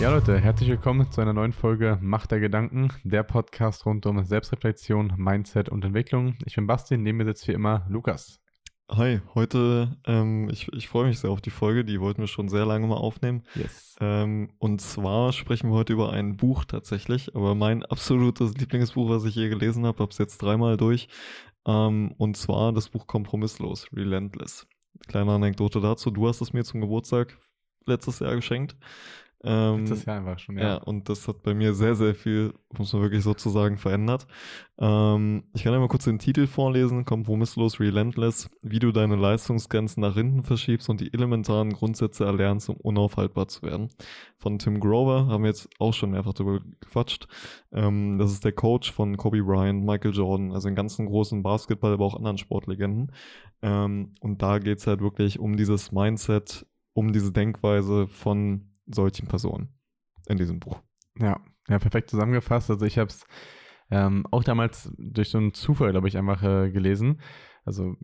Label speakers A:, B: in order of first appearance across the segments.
A: Ja, Leute, herzlich willkommen zu einer neuen Folge Macht der Gedanken, der Podcast rund um Selbstreflexion, Mindset und Entwicklung. Ich bin Basti, neben mir sitzt wie immer Lukas.
B: Hi, heute, ähm, ich, ich freue mich sehr auf die Folge, die wollten wir schon sehr lange mal aufnehmen.
A: Yes.
B: Ähm, und zwar sprechen wir heute über ein Buch tatsächlich, aber mein absolutes Lieblingsbuch, was ich je gelesen habe, habe es jetzt dreimal durch. Ähm, und zwar das Buch Kompromisslos, Relentless. Kleine Anekdote dazu, du hast es mir zum Geburtstag letztes Jahr geschenkt.
A: Ähm, Letztes Jahr einfach schon,
B: ja. Ja, und das hat bei mir sehr, sehr viel, muss man wirklich sozusagen, verändert. Ähm, ich kann einmal kurz den Titel vorlesen: Kompromisslos, Relentless, wie du deine Leistungsgrenzen nach hinten verschiebst und die elementaren Grundsätze erlernst, um unaufhaltbar zu werden. Von Tim Grover haben wir jetzt auch schon mehrfach darüber gequatscht. Ähm, das ist der Coach von Kobe Bryant, Michael Jordan, also den ganzen großen Basketball, aber auch anderen Sportlegenden. Ähm, und da geht es halt wirklich um dieses Mindset, um diese Denkweise von solchen Personen in diesem Buch.
A: Ja, ja, perfekt zusammengefasst. Also ich habe es ähm, auch damals durch so einen Zufall, glaube ich, einfach äh, gelesen. Also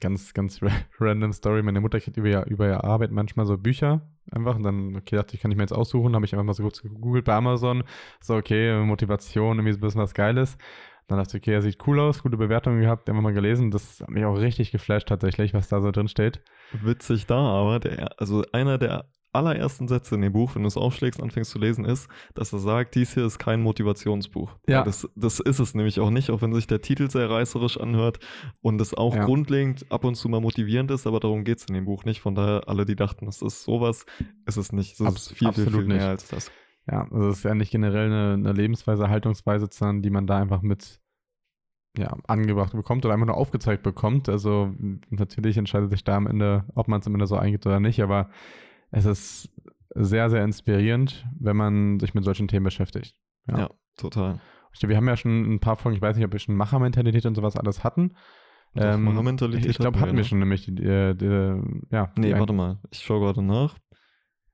A: ganz, ganz random Story. Meine Mutter kriegt über, über ihre Arbeit manchmal so Bücher einfach und dann, okay, dachte ich, kann ich mir jetzt aussuchen. Habe ich einfach mal so kurz gegoogelt bei Amazon. So, okay, Motivation, irgendwie so ein bisschen was Geiles. Dann dachte ich, okay, er sieht cool aus, gute Bewertungen gehabt, einfach mal gelesen. Das hat mich auch richtig geflasht tatsächlich, was da so drin steht.
B: Witzig da, aber der, also einer der allerersten Sätze in dem Buch, wenn du es aufschlägst, anfängst zu lesen, ist, dass er sagt, dies hier ist kein Motivationsbuch. Ja. Das, das ist es nämlich auch nicht, auch wenn sich der Titel sehr reißerisch anhört und es auch ja. grundlegend ab und zu mal motivierend ist, aber darum geht es in dem Buch nicht. Von daher, alle, die dachten, das ist sowas, ist es nicht. Es ist viel, viel, viel mehr als das.
A: Ja, also es ist ja nicht generell eine, eine Lebensweise, Haltungsweise, sondern die man da einfach mit ja, angebracht bekommt oder einfach nur aufgezeigt bekommt. Also natürlich entscheidet sich da am Ende, ob man es am Ende so eingeht oder nicht, aber es ist sehr, sehr inspirierend, wenn man sich mit solchen Themen beschäftigt.
B: Ja, ja total.
A: Ich glaube, wir haben ja schon ein paar Folgen, ich weiß nicht, ob wir schon Machermentalität und sowas alles hatten.
B: Doch, ähm, Machermentalität.
A: Ich glaube, hatten wir schon nämlich die, die, die ja.
B: Nee, warte mal. Ich schaue gerade nach.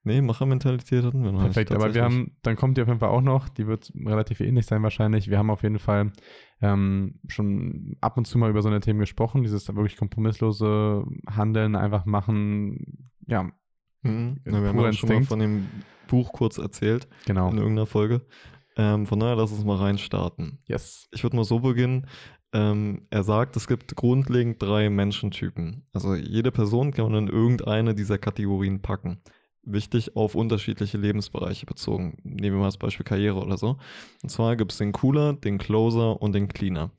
B: Nee, Machermentalität hatten wir noch
A: Perfekt, nicht, aber wir haben, dann kommt die auf jeden Fall auch noch, die wird relativ ähnlich sein wahrscheinlich. Wir haben auf jeden Fall ähm, schon ab und zu mal über so eine Themen gesprochen, dieses wirklich kompromisslose Handeln, einfach machen, ja,
B: Mhm. Ja, wir haben ja schon mal von dem Buch kurz erzählt. Genau. In irgendeiner Folge. Ähm, von daher lass uns mal reinstarten.
A: Yes.
B: Ich würde mal so beginnen. Ähm, er sagt, es gibt grundlegend drei Menschentypen. Also jede Person kann man in irgendeine dieser Kategorien packen. Wichtig auf unterschiedliche Lebensbereiche bezogen. Nehmen wir mal das Beispiel Karriere oder so. Und zwar gibt es den Cooler, den Closer und den Cleaner.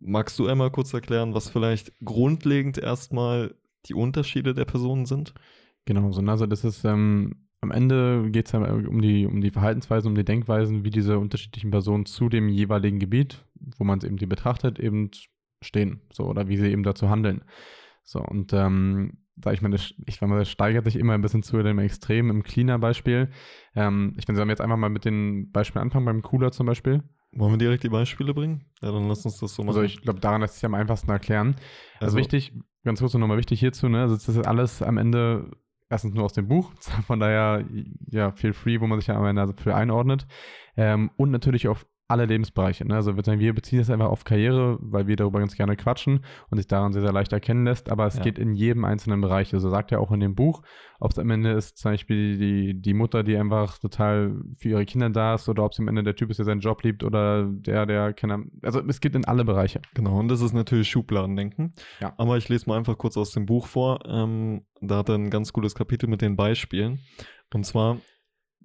B: Magst du einmal kurz erklären, was vielleicht grundlegend erstmal die Unterschiede der Personen sind?
A: Genau, so, also das ist, ähm, am Ende geht es ja um die, um die Verhaltensweisen, um die Denkweisen, wie diese unterschiedlichen Personen zu dem jeweiligen Gebiet, wo man es eben die betrachtet, eben stehen, so, oder wie sie eben dazu handeln. So, und ähm, sag ich mal, das, ich meine, das steigert sich immer ein bisschen zu dem Extrem im Cleaner-Beispiel. Ähm, ich finde, wir jetzt einfach mal mit den Beispielen anfangen, beim Cooler zum Beispiel.
B: Wollen wir direkt die Beispiele bringen? Ja, dann lass uns das so
A: also machen. Also ich glaube, daran lässt sich am einfachsten erklären. Also, also wichtig, ganz kurz nochmal wichtig hierzu, ne? Also das ist alles am Ende erstens nur aus dem Buch, von daher ja, feel free, wo man sich ja am Ende für einordnet. Ähm, und natürlich auf alle Lebensbereiche. Ne? Also wir beziehen es einfach auf Karriere, weil wir darüber ganz gerne quatschen und sich daran sehr, sehr leicht erkennen lässt, aber es ja. geht in jedem einzelnen Bereich. Also sagt er auch in dem Buch, ob es am Ende ist zum Beispiel die, die Mutter, die einfach total für ihre Kinder da ist oder ob es am Ende der Typ ist, der seinen Job liebt oder der, der keine Also es geht in alle Bereiche.
B: Genau, und das ist natürlich Schubladendenken. Ja. Aber ich lese mal einfach kurz aus dem Buch vor. Ähm, da hat er ein ganz cooles Kapitel mit den Beispielen. Und zwar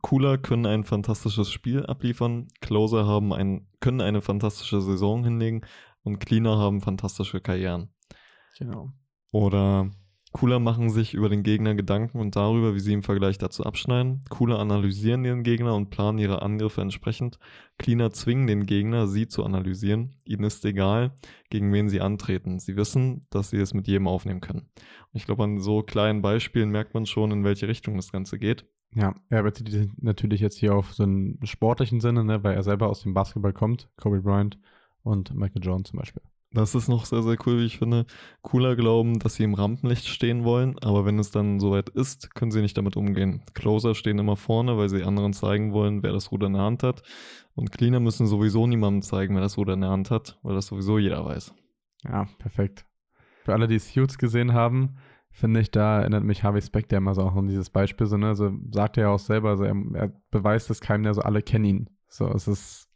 B: Cooler können ein fantastisches Spiel abliefern, Closer haben ein, können eine fantastische Saison hinlegen und Cleaner haben fantastische Karrieren.
A: Genau.
B: Oder Cooler machen sich über den Gegner Gedanken und darüber, wie sie im Vergleich dazu abschneiden. Cooler analysieren ihren Gegner und planen ihre Angriffe entsprechend. Cleaner zwingen den Gegner, sie zu analysieren. Ihnen ist egal, gegen wen sie antreten. Sie wissen, dass sie es mit jedem aufnehmen können. Und ich glaube, an so kleinen Beispielen merkt man schon, in welche Richtung das Ganze geht.
A: Ja, er bezieht natürlich jetzt hier auf so einen sportlichen Sinne, ne, weil er selber aus dem Basketball kommt, Kobe Bryant und Michael Jordan zum Beispiel.
B: Das ist noch sehr, sehr cool, wie ich finde. Cooler glauben, dass sie im Rampenlicht stehen wollen, aber wenn es dann soweit ist, können sie nicht damit umgehen. Closer stehen immer vorne, weil sie anderen zeigen wollen, wer das Ruder in der Hand hat. Und Cleaner müssen sowieso niemandem zeigen, wer das Ruder in der Hand hat, weil das sowieso jeder weiß.
A: Ja, perfekt. Für alle, die Suits gesehen haben, finde ich, da erinnert mich Harvey Specter immer so auch an dieses Beispiel, so, ne? Also sagt er ja auch selber, also er, er beweist es keinem, der so alle kennen ihn. So, es ist,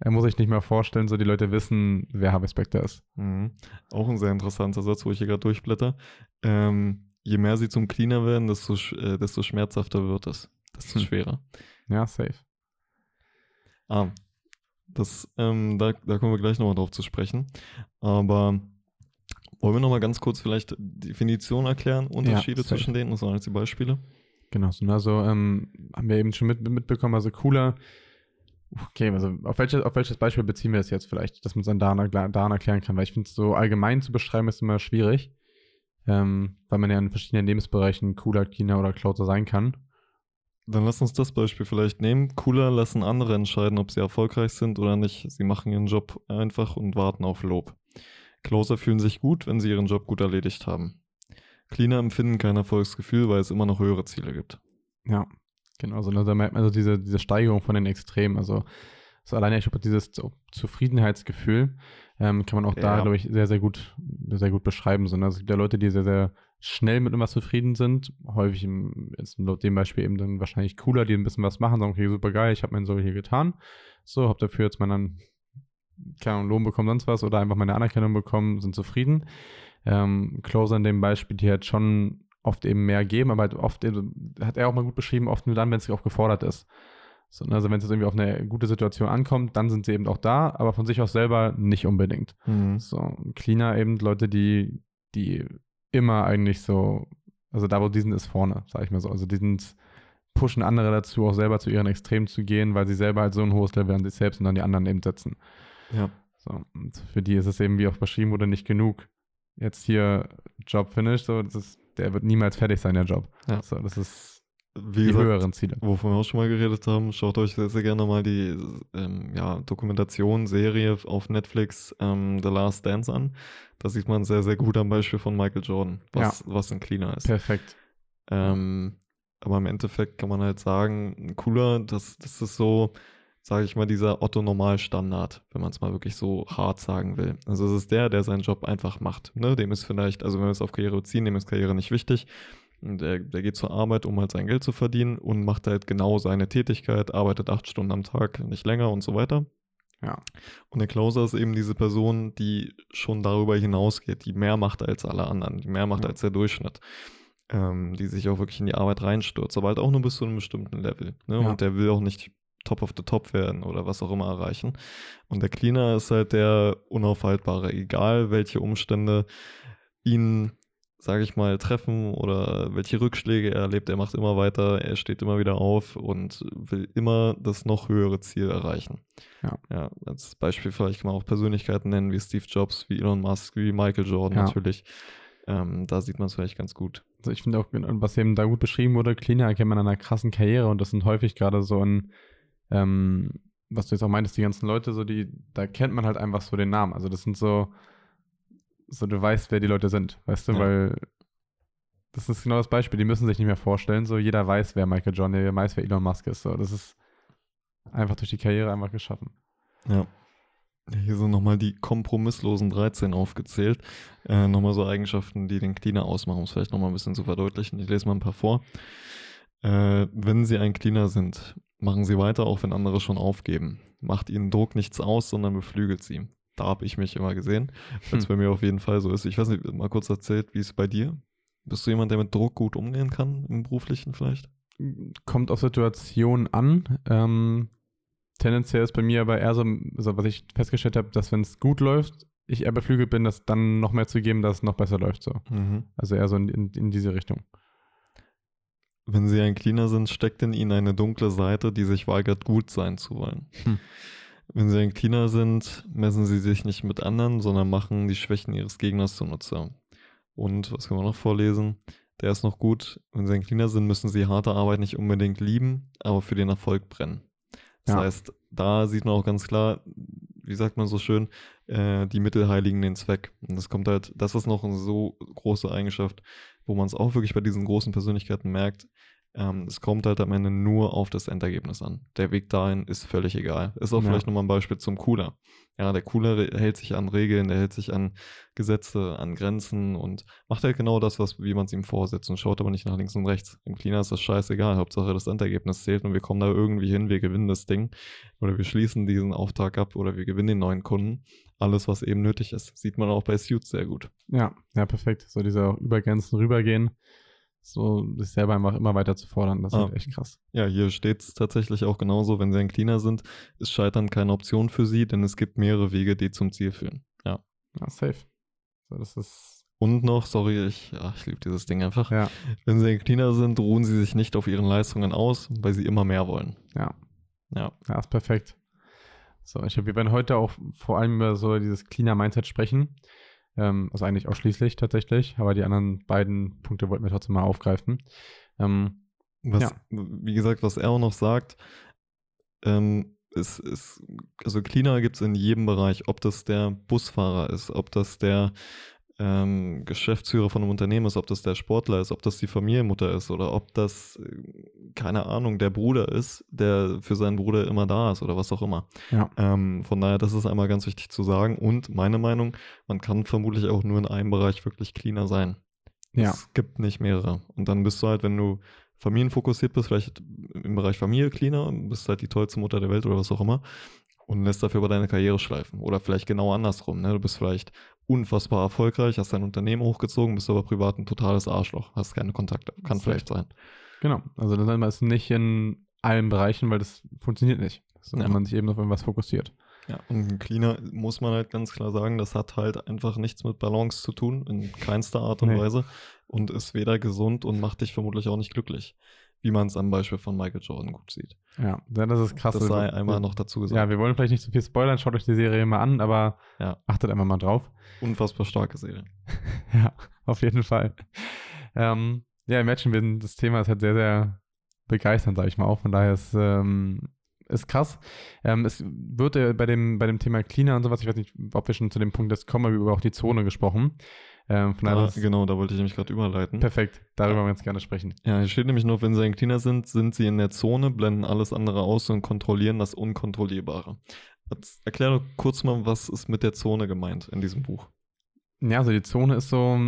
A: er muss sich nicht mehr vorstellen, so die Leute wissen, wer Harvey Specter ist.
B: Mhm. Auch ein sehr interessanter Satz, wo ich hier gerade durchblätter. Ähm, je mehr sie zum Cleaner werden, desto, äh, desto schmerzhafter wird es. Desto hm. schwerer.
A: Ja, safe.
B: Ah, das, ähm, da, da kommen wir gleich nochmal drauf zu sprechen. Aber wollen wir nochmal ganz kurz vielleicht Definition erklären, Unterschiede ja, zwischen denen? Das waren jetzt die Beispiele.
A: Genau, so, also ähm, haben wir eben schon mit, mitbekommen, also cooler. Okay, also auf, welche, auf welches Beispiel beziehen wir es jetzt vielleicht, dass man es dann daran, daran erklären kann, weil ich finde es so allgemein zu beschreiben ist immer schwierig, ähm, weil man ja in verschiedenen Lebensbereichen cooler, cleaner oder closer sein kann.
B: Dann lass uns das Beispiel vielleicht nehmen. Cooler lassen andere entscheiden, ob sie erfolgreich sind oder nicht. Sie machen ihren Job einfach und warten auf Lob. Closer fühlen sich gut, wenn sie ihren Job gut erledigt haben. Cleaner empfinden kein Erfolgsgefühl, weil es immer noch höhere Ziele gibt.
A: Ja, genau. Also da merkt man also diese, diese Steigerung von den Extremen. Also so alleine, ich glaube, dieses Zufriedenheitsgefühl ähm, kann man auch ja. da, glaube ich, sehr, sehr gut, sehr gut beschreiben. So, ne? Also es gibt ja Leute, die sehr, sehr schnell mit irgendwas zufrieden sind. Häufig im, jetzt laut dem Beispiel eben dann wahrscheinlich cooler, die ein bisschen was machen, sagen, okay, super geil, ich habe mein Soll hier getan. So, habe dafür jetzt meinen keine Ahnung, Lohn bekommen, sonst was, oder einfach meine Anerkennung bekommen, sind zufrieden. Ähm, Closer in dem Beispiel, die halt schon oft eben mehr geben, aber halt oft, hat er auch mal gut beschrieben, oft nur dann, wenn es auch gefordert ist. So, ne, also wenn es jetzt irgendwie auf eine gute Situation ankommt, dann sind sie eben auch da, aber von sich aus selber nicht unbedingt. Mhm. So, Cleaner eben Leute, die, die immer eigentlich so, also da, wo die sind, ist vorne, sag ich mal so. Also die sind, pushen andere dazu, auch selber zu ihren Extremen zu gehen, weil sie selber halt so ein hohes Level an sich selbst und an die anderen eben setzen.
B: Ja.
A: So, und für die ist es eben, wie auch beschrieben wurde, nicht genug. Jetzt hier Job finish, so, das ist, der wird niemals fertig sein, der Job. Ja. So, das ist wie die gesagt, höheren Ziele.
B: Wovon wir auch schon mal geredet haben, schaut euch sehr, sehr gerne mal die ähm, ja, Dokumentation, Serie auf Netflix ähm, The Last Dance an. Da sieht man sehr, sehr gut am Beispiel von Michael Jordan, was, ja. was ein Cleaner ist.
A: Perfekt.
B: Ähm, aber im Endeffekt kann man halt sagen, cooler, das, das ist so, sage ich mal, dieser Otto-Normal-Standard, wenn man es mal wirklich so hart sagen will. Also es ist der, der seinen Job einfach macht. Ne? Dem ist vielleicht, also wenn wir es auf Karriere beziehen, dem ist Karriere nicht wichtig. Der, der geht zur Arbeit, um halt sein Geld zu verdienen und macht halt genau seine Tätigkeit, arbeitet acht Stunden am Tag, nicht länger und so weiter.
A: Ja.
B: Und der Closer ist eben diese Person, die schon darüber hinausgeht, die mehr macht als alle anderen, die mehr macht ja. als der Durchschnitt. Ähm, die sich auch wirklich in die Arbeit reinstürzt, aber halt auch nur bis zu einem bestimmten Level. Ne? Ja. Und der will auch nicht Top of the Top werden oder was auch immer erreichen. Und der Cleaner ist halt der Unaufhaltbare, egal welche Umstände ihn, sage ich mal, treffen oder welche Rückschläge er erlebt. Er macht immer weiter, er steht immer wieder auf und will immer das noch höhere Ziel erreichen.
A: Ja.
B: ja als Beispiel vielleicht kann man auch Persönlichkeiten nennen wie Steve Jobs, wie Elon Musk, wie Michael Jordan ja. natürlich. Ähm, da sieht man es vielleicht ganz gut.
A: Also ich finde auch, was eben da gut beschrieben wurde, Cleaner erkennt man an einer krassen Karriere und das sind häufig gerade so ein ähm, was du jetzt auch meintest, die ganzen Leute, so die, da kennt man halt einfach so den Namen. Also das sind so, so du weißt, wer die Leute sind, weißt du, ja. weil das ist genau das Beispiel, die müssen sich nicht mehr vorstellen, so jeder weiß, wer Michael John, jeder weiß, wer Elon Musk ist, so das ist einfach durch die Karriere einfach geschaffen.
B: Ja. Hier sind nochmal die kompromisslosen 13 aufgezählt. Äh, nochmal so Eigenschaften, die den Cleaner ausmachen, um es vielleicht nochmal ein bisschen zu verdeutlichen. Ich lese mal ein paar vor. Äh, wenn Sie ein Cleaner sind, Machen Sie weiter, auch wenn andere schon aufgeben. Macht Ihnen Druck nichts aus, sondern beflügelt Sie. Da habe ich mich immer gesehen, weil es hm. bei mir auf jeden Fall so ist. Ich weiß nicht, mal kurz erzählt, wie es bei dir? Bist du jemand, der mit Druck gut umgehen kann, im beruflichen vielleicht?
A: Kommt auf Situationen an. Ähm, tendenziell ist bei mir aber eher so, also was ich festgestellt habe, dass wenn es gut läuft, ich eher beflügelt bin, das dann noch mehr zu geben, dass es noch besser läuft. So. Mhm. Also eher so in, in, in diese Richtung.
B: Wenn sie ein Cleaner sind, steckt in ihnen eine dunkle Seite, die sich weigert, gut sein zu wollen. Hm. Wenn sie ein Cleaner sind, messen sie sich nicht mit anderen, sondern machen die Schwächen ihres Gegners zunutze. Und, was können wir noch vorlesen? Der ist noch gut. Wenn sie ein Cleaner sind, müssen sie harte Arbeit nicht unbedingt lieben, aber für den Erfolg brennen. Das ja. heißt, da sieht man auch ganz klar, wie sagt man so schön, äh, die Mittel heiligen den Zweck. Und das kommt halt, das ist noch eine so große Eigenschaft, wo man es auch wirklich bei diesen großen Persönlichkeiten merkt. Ähm, es kommt halt am Ende nur auf das Endergebnis an. Der Weg dahin ist völlig egal. Ist auch
A: Ja.
B: vielleicht nochmal ein Beispiel zum Cooler. Ja, der Cooler hält sich an Regeln, der hält sich an Gesetze, an Grenzen und macht halt genau das, was, wie man es ihm vorsetzt und schaut aber nicht nach links und rechts. Im Cleaner ist das scheißegal. Hauptsache das Endergebnis zählt und wir kommen da irgendwie hin, wir gewinnen das Ding oder wir schließen diesen Auftrag ab oder wir gewinnen den neuen Kunden. Alles, was eben nötig ist. Sieht man auch bei Suits sehr gut.
A: Ja, ja, perfekt. So diese über Grenzen rübergehen, so sich selber einfach immer weiter zu fordern, das ist
B: Ah.
A: halt echt krass.
B: Ja, hier steht es tatsächlich auch genauso, wenn sie ein Cleaner sind, ist Scheitern keine Option für sie, denn es gibt mehrere Wege, die zum Ziel führen. Ja.
A: Ja, safe. So, das ist,
B: Und noch, sorry, ich, ich liebe dieses Ding einfach.
A: ja,
B: Wenn sie ein Cleaner sind, ruhen sie sich nicht auf ihren Leistungen aus, weil sie immer mehr wollen.
A: ja,
B: Ja.
A: ja, ist perfekt. So, ich glaube, wir werden heute auch vor allem über so dieses Cleaner Mindset sprechen. Ähm, also eigentlich ausschließlich tatsächlich, aber die anderen beiden Punkte wollten wir trotzdem mal aufgreifen. Ähm,
B: Was,
A: Ja.
B: wie gesagt, was er auch noch sagt, ähm, ist, ist, also Cleaner gibt es in jedem Bereich, ob das der Busfahrer ist, ob das der ähm, Geschäftsführer von einem Unternehmen ist, ob das der Sportler ist, ob das die Familienmutter ist oder ob das, äh, keine Ahnung, der Bruder ist, der für seinen Bruder immer da ist oder was auch immer.
A: Ja.
B: Ähm, von daher, das ist einmal ganz wichtig zu sagen. Und meine Meinung, man kann vermutlich auch nur in einem Bereich wirklich Cleaner sein.
A: ja,
B: Es gibt nicht mehrere. Und dann bist du halt, wenn du familienfokussiert bist, vielleicht im Bereich Familie cleaner, bist halt die tollste Mutter der Welt oder was auch immer und lässt dafür aber deine Karriere schleifen. Oder vielleicht genau andersrum. Ne? Du bist vielleicht unfassbar erfolgreich, hast dein Unternehmen hochgezogen, bist aber privat ein totales Arschloch, hast keine Kontakte. Kann
A: Safe.
B: vielleicht sein.
A: genau. Also dann ist es nicht in allen Bereichen, weil das funktioniert nicht. So,
B: Ja.
A: Wenn man sich eben auf irgendwas fokussiert.
B: Ja, und ein Cleaner muss man halt ganz klar sagen, das hat halt einfach nichts mit Balance zu tun, in keinster Art und
A: Nee.
B: Weise. Und ist weder gesund und macht dich vermutlich auch nicht glücklich. Wie man es am Beispiel von Michael Jordan gut sieht.
A: Ja, das ist krass.
B: das sei
A: Also,
B: einmal noch dazu gesagt.
A: Ja, wir wollen vielleicht nicht so viel spoilern, schaut euch die Serie mal an, aber
B: Ja.
A: achtet einfach mal drauf.
B: Unfassbar starke Serie.
A: ja, auf jeden Fall. Ähm, ja, Imagine, das Thema ist halt sehr, sehr begeisternd, sage ich mal auch. Von daher ist, ähm, ist krass. Ähm, es wird äh, bei, dem, bei dem Thema Cleaner und sowas, ich weiß nicht, ob wir schon zu dem Punkt jetzt kommen, aber über auch die Zone gesprochen. Ähm, von daher
B: Da,
A: ist
B: genau, da wollte ich nämlich gerade überleiten.
A: perfekt. Darüber wollen wir jetzt gerne sprechen.
B: Ja, hier steht nämlich noch, wenn sie ein Cleaner sind, sind sie in der Zone, blenden alles andere aus und kontrollieren das Unkontrollierbare. Jetzt erklär doch kurz mal, was ist mit der Zone gemeint in diesem Buch.
A: Ja, also die Zone ist so,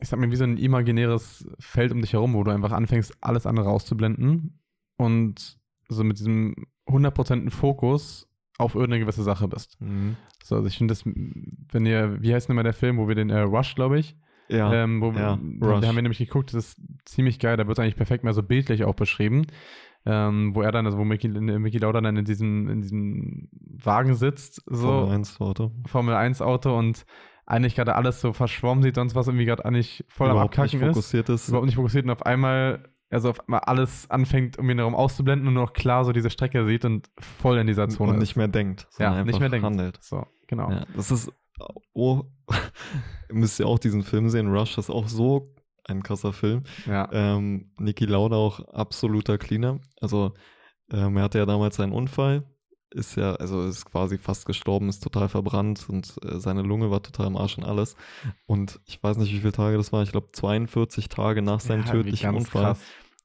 A: ich sag mal, wie so ein imaginäres Feld um dich herum, wo du einfach anfängst, alles andere auszublenden und so mit diesem 100% Fokus auf irgendeine gewisse Sache bist. So, also ich finde das, wenn ihr, wie heißt denn immer der Film, wo wir den äh, Rush, glaube ich,
B: Ja,
A: ähm, wo
B: ja,
A: wir,
B: Rush.
A: da haben wir nämlich geguckt, das ist ziemlich geil, da wird es eigentlich perfekt mal so bildlich auch beschrieben, ähm, wo er dann, also wo Mickey, Mickey Lauda dann in diesem, in diesem Wagen sitzt, so
B: Formel 1 Auto.
A: Formel 1 Auto und eigentlich gerade alles so verschwommen sieht, sonst was irgendwie gerade eigentlich voll am
B: Überhaupt nicht
A: Abkacken ist.
B: fokussiert ist.
A: Überhaupt nicht fokussiert und auf einmal, also auf einmal alles anfängt, um ihn darum auszublenden und nur noch klar so diese Strecke sieht und voll in dieser Zone
B: und nicht mehr denkt,
A: ja, nicht mehr denkt.
B: handelt.
A: So, genau.
B: Ja, das ist, oh, ihr müsst ja auch diesen Film sehen, Rush, ist auch so ein krasser Film.
A: Ja,
B: Ähm, Niki Lauda auch absoluter Cleaner. Also ähm, er hatte ja damals einen Unfall, ist ja, also ist quasi fast gestorben, ist total verbrannt und äh, seine Lunge war total im Arsch und alles. Und ich weiß nicht, wie viele Tage das war, ich glaube 42 Tage nach seinem
A: Ja,
B: tödlichen Unfall
A: krass.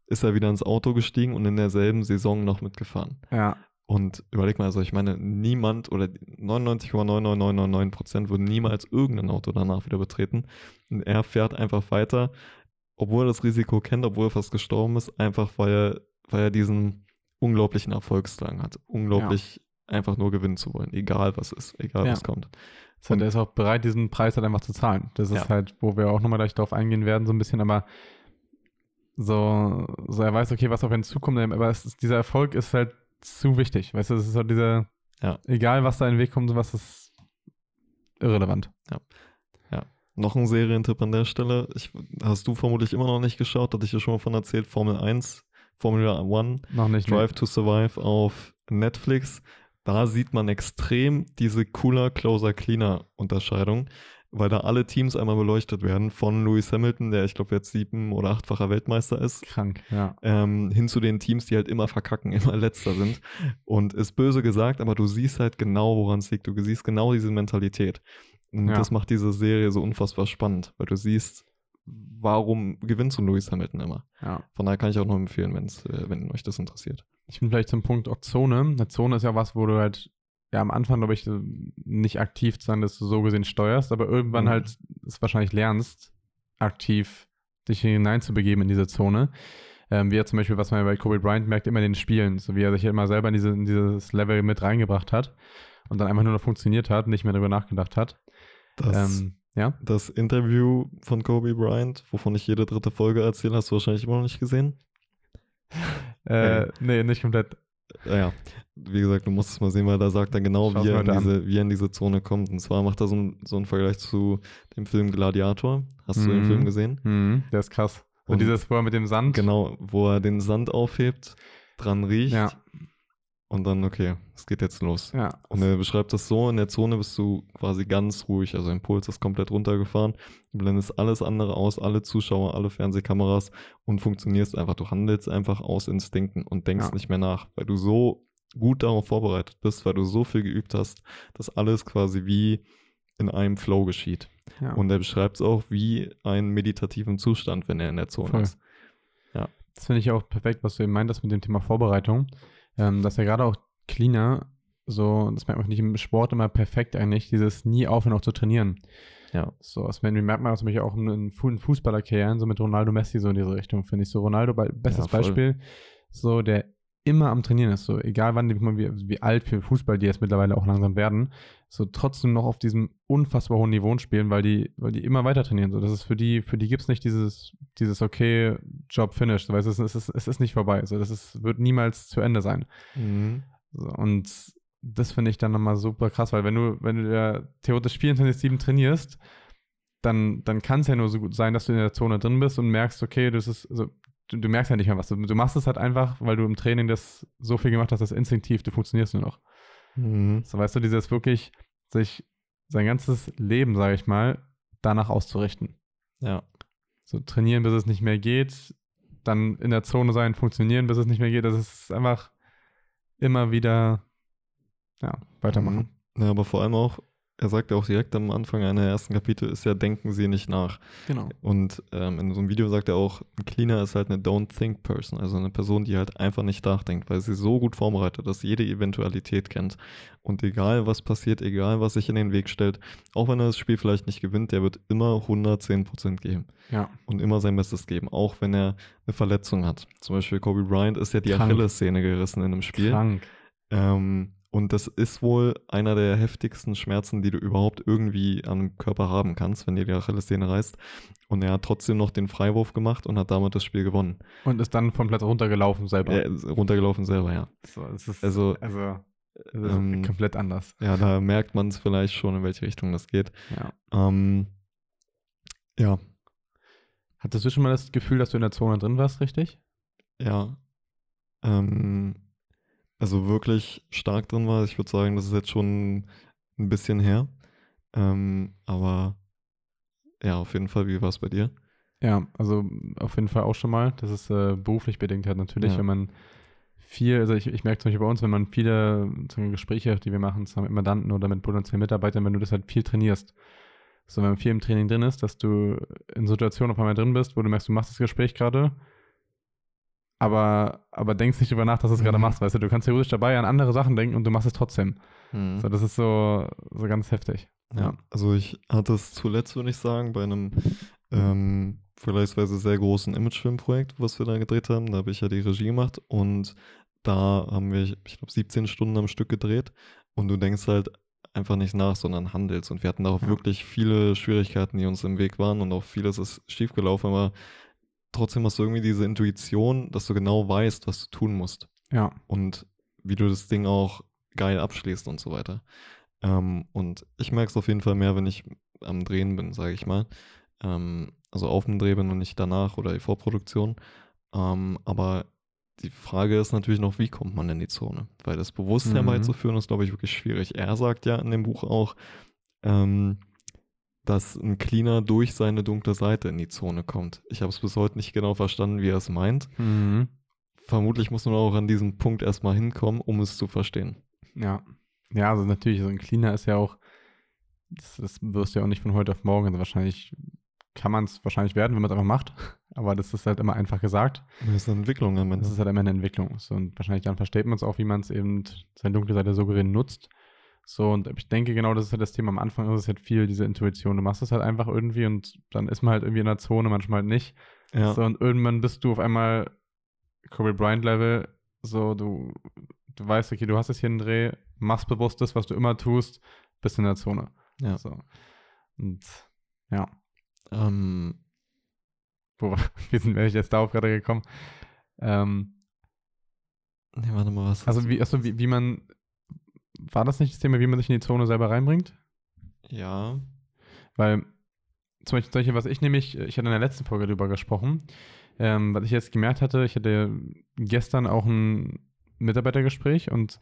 B: ist er wieder ins Auto gestiegen und in derselben Saison noch mitgefahren.
A: Ja,
B: Und überleg mal, also ich meine, niemand oder 99,99999 Prozent würden niemals irgendein Auto danach wieder betreten. Und er fährt einfach weiter, obwohl er das Risiko kennt, obwohl er fast gestorben ist, einfach weil er, weil er diesen unglaublichen Erfolgsdrang hat. Unglaublich einfach nur gewinnen zu wollen, egal was ist, egal
A: Ja.
B: was kommt.
A: so, der ist auch bereit, diesen Preis halt einfach zu zahlen. Das ist
B: Ja.
A: halt, wo wir auch nochmal gleich drauf eingehen werden, so ein bisschen, aber so, so er weiß, okay, was auf ihn zukommt, aber ist, dieser Erfolg ist halt zu wichtig. Weißt du, es ist halt dieser,
B: Ja.
A: egal was da in den Weg kommt, sowas ist irrelevant.
B: Noch ein Serientipp an der Stelle. Ich, hast du vermutlich immer noch nicht geschaut, hatte ich dir schon mal von erzählt. Formel 1, Formula 1,
A: Noch nicht. nee.
B: Drive to Survive auf Netflix. Da sieht man extrem diese cooler, closer, cleaner Unterscheidung, weil da alle Teams einmal beleuchtet werden. Von Lewis Hamilton, der ich glaube jetzt sieben- oder achtfacher Weltmeister ist,
A: Krank, ja.
B: ähm, hin zu den Teams, die halt immer verkacken, immer letzter sind. Und ist böse gesagt, aber du siehst halt genau, woran es liegt. Du siehst genau diese Mentalität. Und
A: Ja.
B: das macht diese Serie so unfassbar spannend, weil du siehst, warum gewinnt so ein Lewis Hamilton immer?
A: Ja.
B: Von daher kann ich auch noch empfehlen, wenn's, äh, wenn euch das interessiert.
A: Ich bin vielleicht zum Punkt auch Zone. Eine Zone ist ja was, wo du halt ja am Anfang, glaube ich, nicht aktiv sein, dass du so gesehen steuerst, aber irgendwann
B: Mhm.
A: halt es wahrscheinlich lernst, aktiv dich hineinzubegeben in diese Zone. Ähm, wie er zum Beispiel, was man bei Kobe Bryant merkt, immer in den Spielen, so wie er sich immer selber in, diese, in dieses Level mit reingebracht hat und dann einfach nur noch funktioniert hat, nicht mehr darüber nachgedacht hat.
B: Das,
A: Ähm, ja,
B: das Interview von Kobe Bryant, wovon ich jede dritte Folge erzähle, hast du wahrscheinlich immer noch nicht gesehen.
A: äh, nee, nicht komplett.
B: Ja, ja. Wie gesagt, du musst es mal sehen, weil da sagt er genau,
A: Schau's
B: wie er, in
A: an.
B: diese, wie er in diese Zone kommt. Und zwar macht er so, ein, so einen Vergleich zu dem Film Gladiator. Hast du den
A: Mhm.
B: Film gesehen?
A: Mhm, der ist krass. So
B: Und-
A: dieses vorher mit dem Sand.
B: Genau, wo er den Sand aufhebt, dran riecht
A: Ja,
B: und dann, okay, es geht jetzt los.
A: ja.
B: Und er beschreibt das so, in der Zone bist du quasi ganz ruhig, also dein Puls ist komplett runtergefahren, du blendest alles andere aus, alle Zuschauer, alle Fernsehkameras und funktionierst einfach, du handelst einfach aus Instinkten und denkst
A: Ja.
B: nicht mehr nach, weil du so gut darauf vorbereitet bist, weil du so viel geübt hast, dass alles quasi wie in einem Flow geschieht.
A: ja.
B: Und er beschreibt es auch wie einen meditativen Zustand, wenn er in der Zone
A: Voll.
B: ist.
A: Das finde ich auch perfekt, was du eben meintest mit dem Thema Vorbereitung. Ähm, dass ja gerade auch Cleaner, so, das merkt man nicht im Sport immer perfekt eigentlich, dieses nie aufhören auch zu trainieren.
B: Ja.
A: So, das merkt man zum Beispiel auch in in Fußballerkarrieren, so mit Ronaldo Messi, so in diese Richtung, finde ich. So, Ronaldo, be- bestes
B: Ja.
A: Beispiel, so, der immer am Trainieren ist, so, egal wann, wie, wie alt für Fußball die jetzt mittlerweile auch langsam werden, so trotzdem noch auf diesem unfassbar hohen Niveau spielen, weil die, weil die immer weiter trainieren. So, das ist für die, für die gibt es nicht dieses, dieses okay, Job finished, du, es ist, es ist, es ist nicht vorbei. So, das ist, wird niemals zu Ende sein.
B: Mhm.
A: So, und das finde ich dann nochmal super krass, weil wenn du, wenn du ja theoretisch 24-7 trainierst, dann, dann kann es ja nur so gut sein, dass du in der Zone drin bist und merkst, okay, das ist, also, du, du merkst ja nicht mehr was. Du, du machst es halt einfach, weil du im Training das so viel gemacht hast, dass instinktiv, du funktionierst nur noch.
B: Mhm.
A: So, weißt du, dieses wirklich, sich sein ganzes Leben, sage ich mal, danach auszurichten.
B: Ja.
A: So trainieren, bis es nicht mehr geht, dann in der Zone sein, funktionieren, bis es nicht mehr geht. Das ist einfach immer wieder, ja, weitermachen.
B: Ja, aber vor allem auch, er sagt ja auch direkt am Anfang einer ersten Kapitel, ist ja, denken Sie nicht nach.
A: Genau.
B: Und ähm, in so einem Video sagt er auch, ein Cleaner ist halt eine Don't Think Person, also eine Person, die halt einfach nicht nachdenkt, weil sie so gut vorbereitet ist, jede Eventualität kennt. Und egal was passiert, egal was sich in den Weg stellt, auch wenn er das Spiel vielleicht nicht gewinnt, der wird immer 110% geben
A: Ja.
B: und immer sein Bestes geben, auch wenn er eine Verletzung hat. Zum Beispiel Kobe Bryant ist ja die
A: Krank.
B: Achillessehne gerissen in einem Spiel.
A: Krank.
B: Ähm, und das ist wohl einer der heftigsten Schmerzen, die du überhaupt irgendwie am Körper haben kannst, wenn dir die Achillessehne reißt. Und er hat trotzdem noch den Freiwurf gemacht und hat damit das Spiel gewonnen.
A: Und ist dann vom Platz runtergelaufen selber.
B: Er ist runtergelaufen selber, ja.
A: So, ist,
B: Also,
A: also es ist
B: ähm,
A: komplett anders.
B: Ja, da merkt man es vielleicht schon, in welche Richtung das geht.
A: Ja.
B: Ähm, ja,
A: Hattest du schon mal das Gefühl, dass du in der Zone drin warst, richtig?
B: ja. Ähm, also wirklich stark drin war. Ich würde sagen, das ist jetzt schon ein bisschen her. Ähm, aber ja, auf jeden Fall, wie war es bei dir?
A: Ja, also auf jeden Fall auch schon mal. Das ist äh, beruflich bedingt halt natürlich,
B: Ja.
A: wenn man viel, also ich, ich merke zum Beispiel bei uns, wenn man viele Gespräche, die wir machen, zusammen mit Mandanten oder mit potenziellen Mitarbeitern, wenn du das halt viel trainierst. So, wenn man viel im Training drin ist, dass du in Situationen auf einmal drin bist, wo du merkst, du machst das Gespräch gerade, aber, aber denkst nicht drüber nach, dass du es gerade
B: Mhm.
A: machst, weißt du, du kannst theoretisch dabei an andere Sachen denken und du machst es trotzdem. So, das ist so, so ganz heftig.
B: Ja, also ich hatte es zuletzt, würde ich sagen, bei einem ähm, vergleichsweise sehr großen Imagefilmprojekt, was wir da gedreht haben. Da habe ich ja die Regie gemacht und da haben wir, ich glaube, 17 Stunden am Stück gedreht und du denkst halt einfach nicht nach, sondern handelst. Und wir hatten da auch
A: Ja.
B: wirklich viele Schwierigkeiten, die uns im Weg waren und auch vieles ist schiefgelaufen, aber trotzdem hast du irgendwie diese Intuition, dass du genau weißt, was du tun musst
A: Ja,
B: und wie du das Ding auch geil abschließt und so weiter. Ähm, und ich merke es auf jeden Fall mehr, wenn ich am Drehen bin, sage ich mal. Ähm, also auf dem Dreh bin und nicht danach oder die Vorproduktion. Ähm, aber die Frage ist natürlich noch, wie kommt man in die Zone? Weil das bewusst
A: Mhm.
B: herbeizuführen ist, glaube ich, wirklich schwierig. Er sagt ja in dem Buch auch, ähm, dass ein Cleaner durch seine dunkle Seite in die Zone kommt. Ich habe es bis heute nicht genau verstanden, wie er es meint.
A: mhm.
B: Vermutlich muss man auch an diesem Punkt erstmal hinkommen, um es zu verstehen.
A: ja. Ja, also natürlich, so ein Cleaner ist ja auch, das, das wirst du ja auch nicht von heute auf morgen, also wahrscheinlich kann man es wahrscheinlich werden, wenn man es einfach macht. Aber das ist halt immer einfach gesagt.
B: Das ist eine Entwicklung am Ende.
A: Das ist halt immer eine Entwicklung. So, und wahrscheinlich dann versteht man es auch, wie man es eben seine dunkle Seite so gering nutzt. So, und ich denke genau, das ist halt das Thema. Am Anfang ist es halt viel diese Intuition. Du machst es halt einfach irgendwie und dann ist man halt irgendwie in der Zone, manchmal halt nicht. Ja. So, und irgendwann bist du auf einmal Kobe Bryant Level. So, du, du weißt, okay, du hast jetzt hier einen Dreh, machst bewusst das, was du immer tust, bist in der Zone. Ja. So. Und ja. Ähm, wo, wie sind wir jetzt darauf gerade gekommen? Ähm,
B: nee, warte mal, was?
A: Also, wie, also wie, wie man, war das nicht das Thema, wie man sich in die Zone selber reinbringt?
B: Ja.
A: Weil, zum Beispiel, solche, was ich nämlich, ich hatte in der letzten Folge darüber gesprochen, ähm, was ich jetzt gemerkt hatte, ich hatte gestern auch ein Mitarbeitergespräch und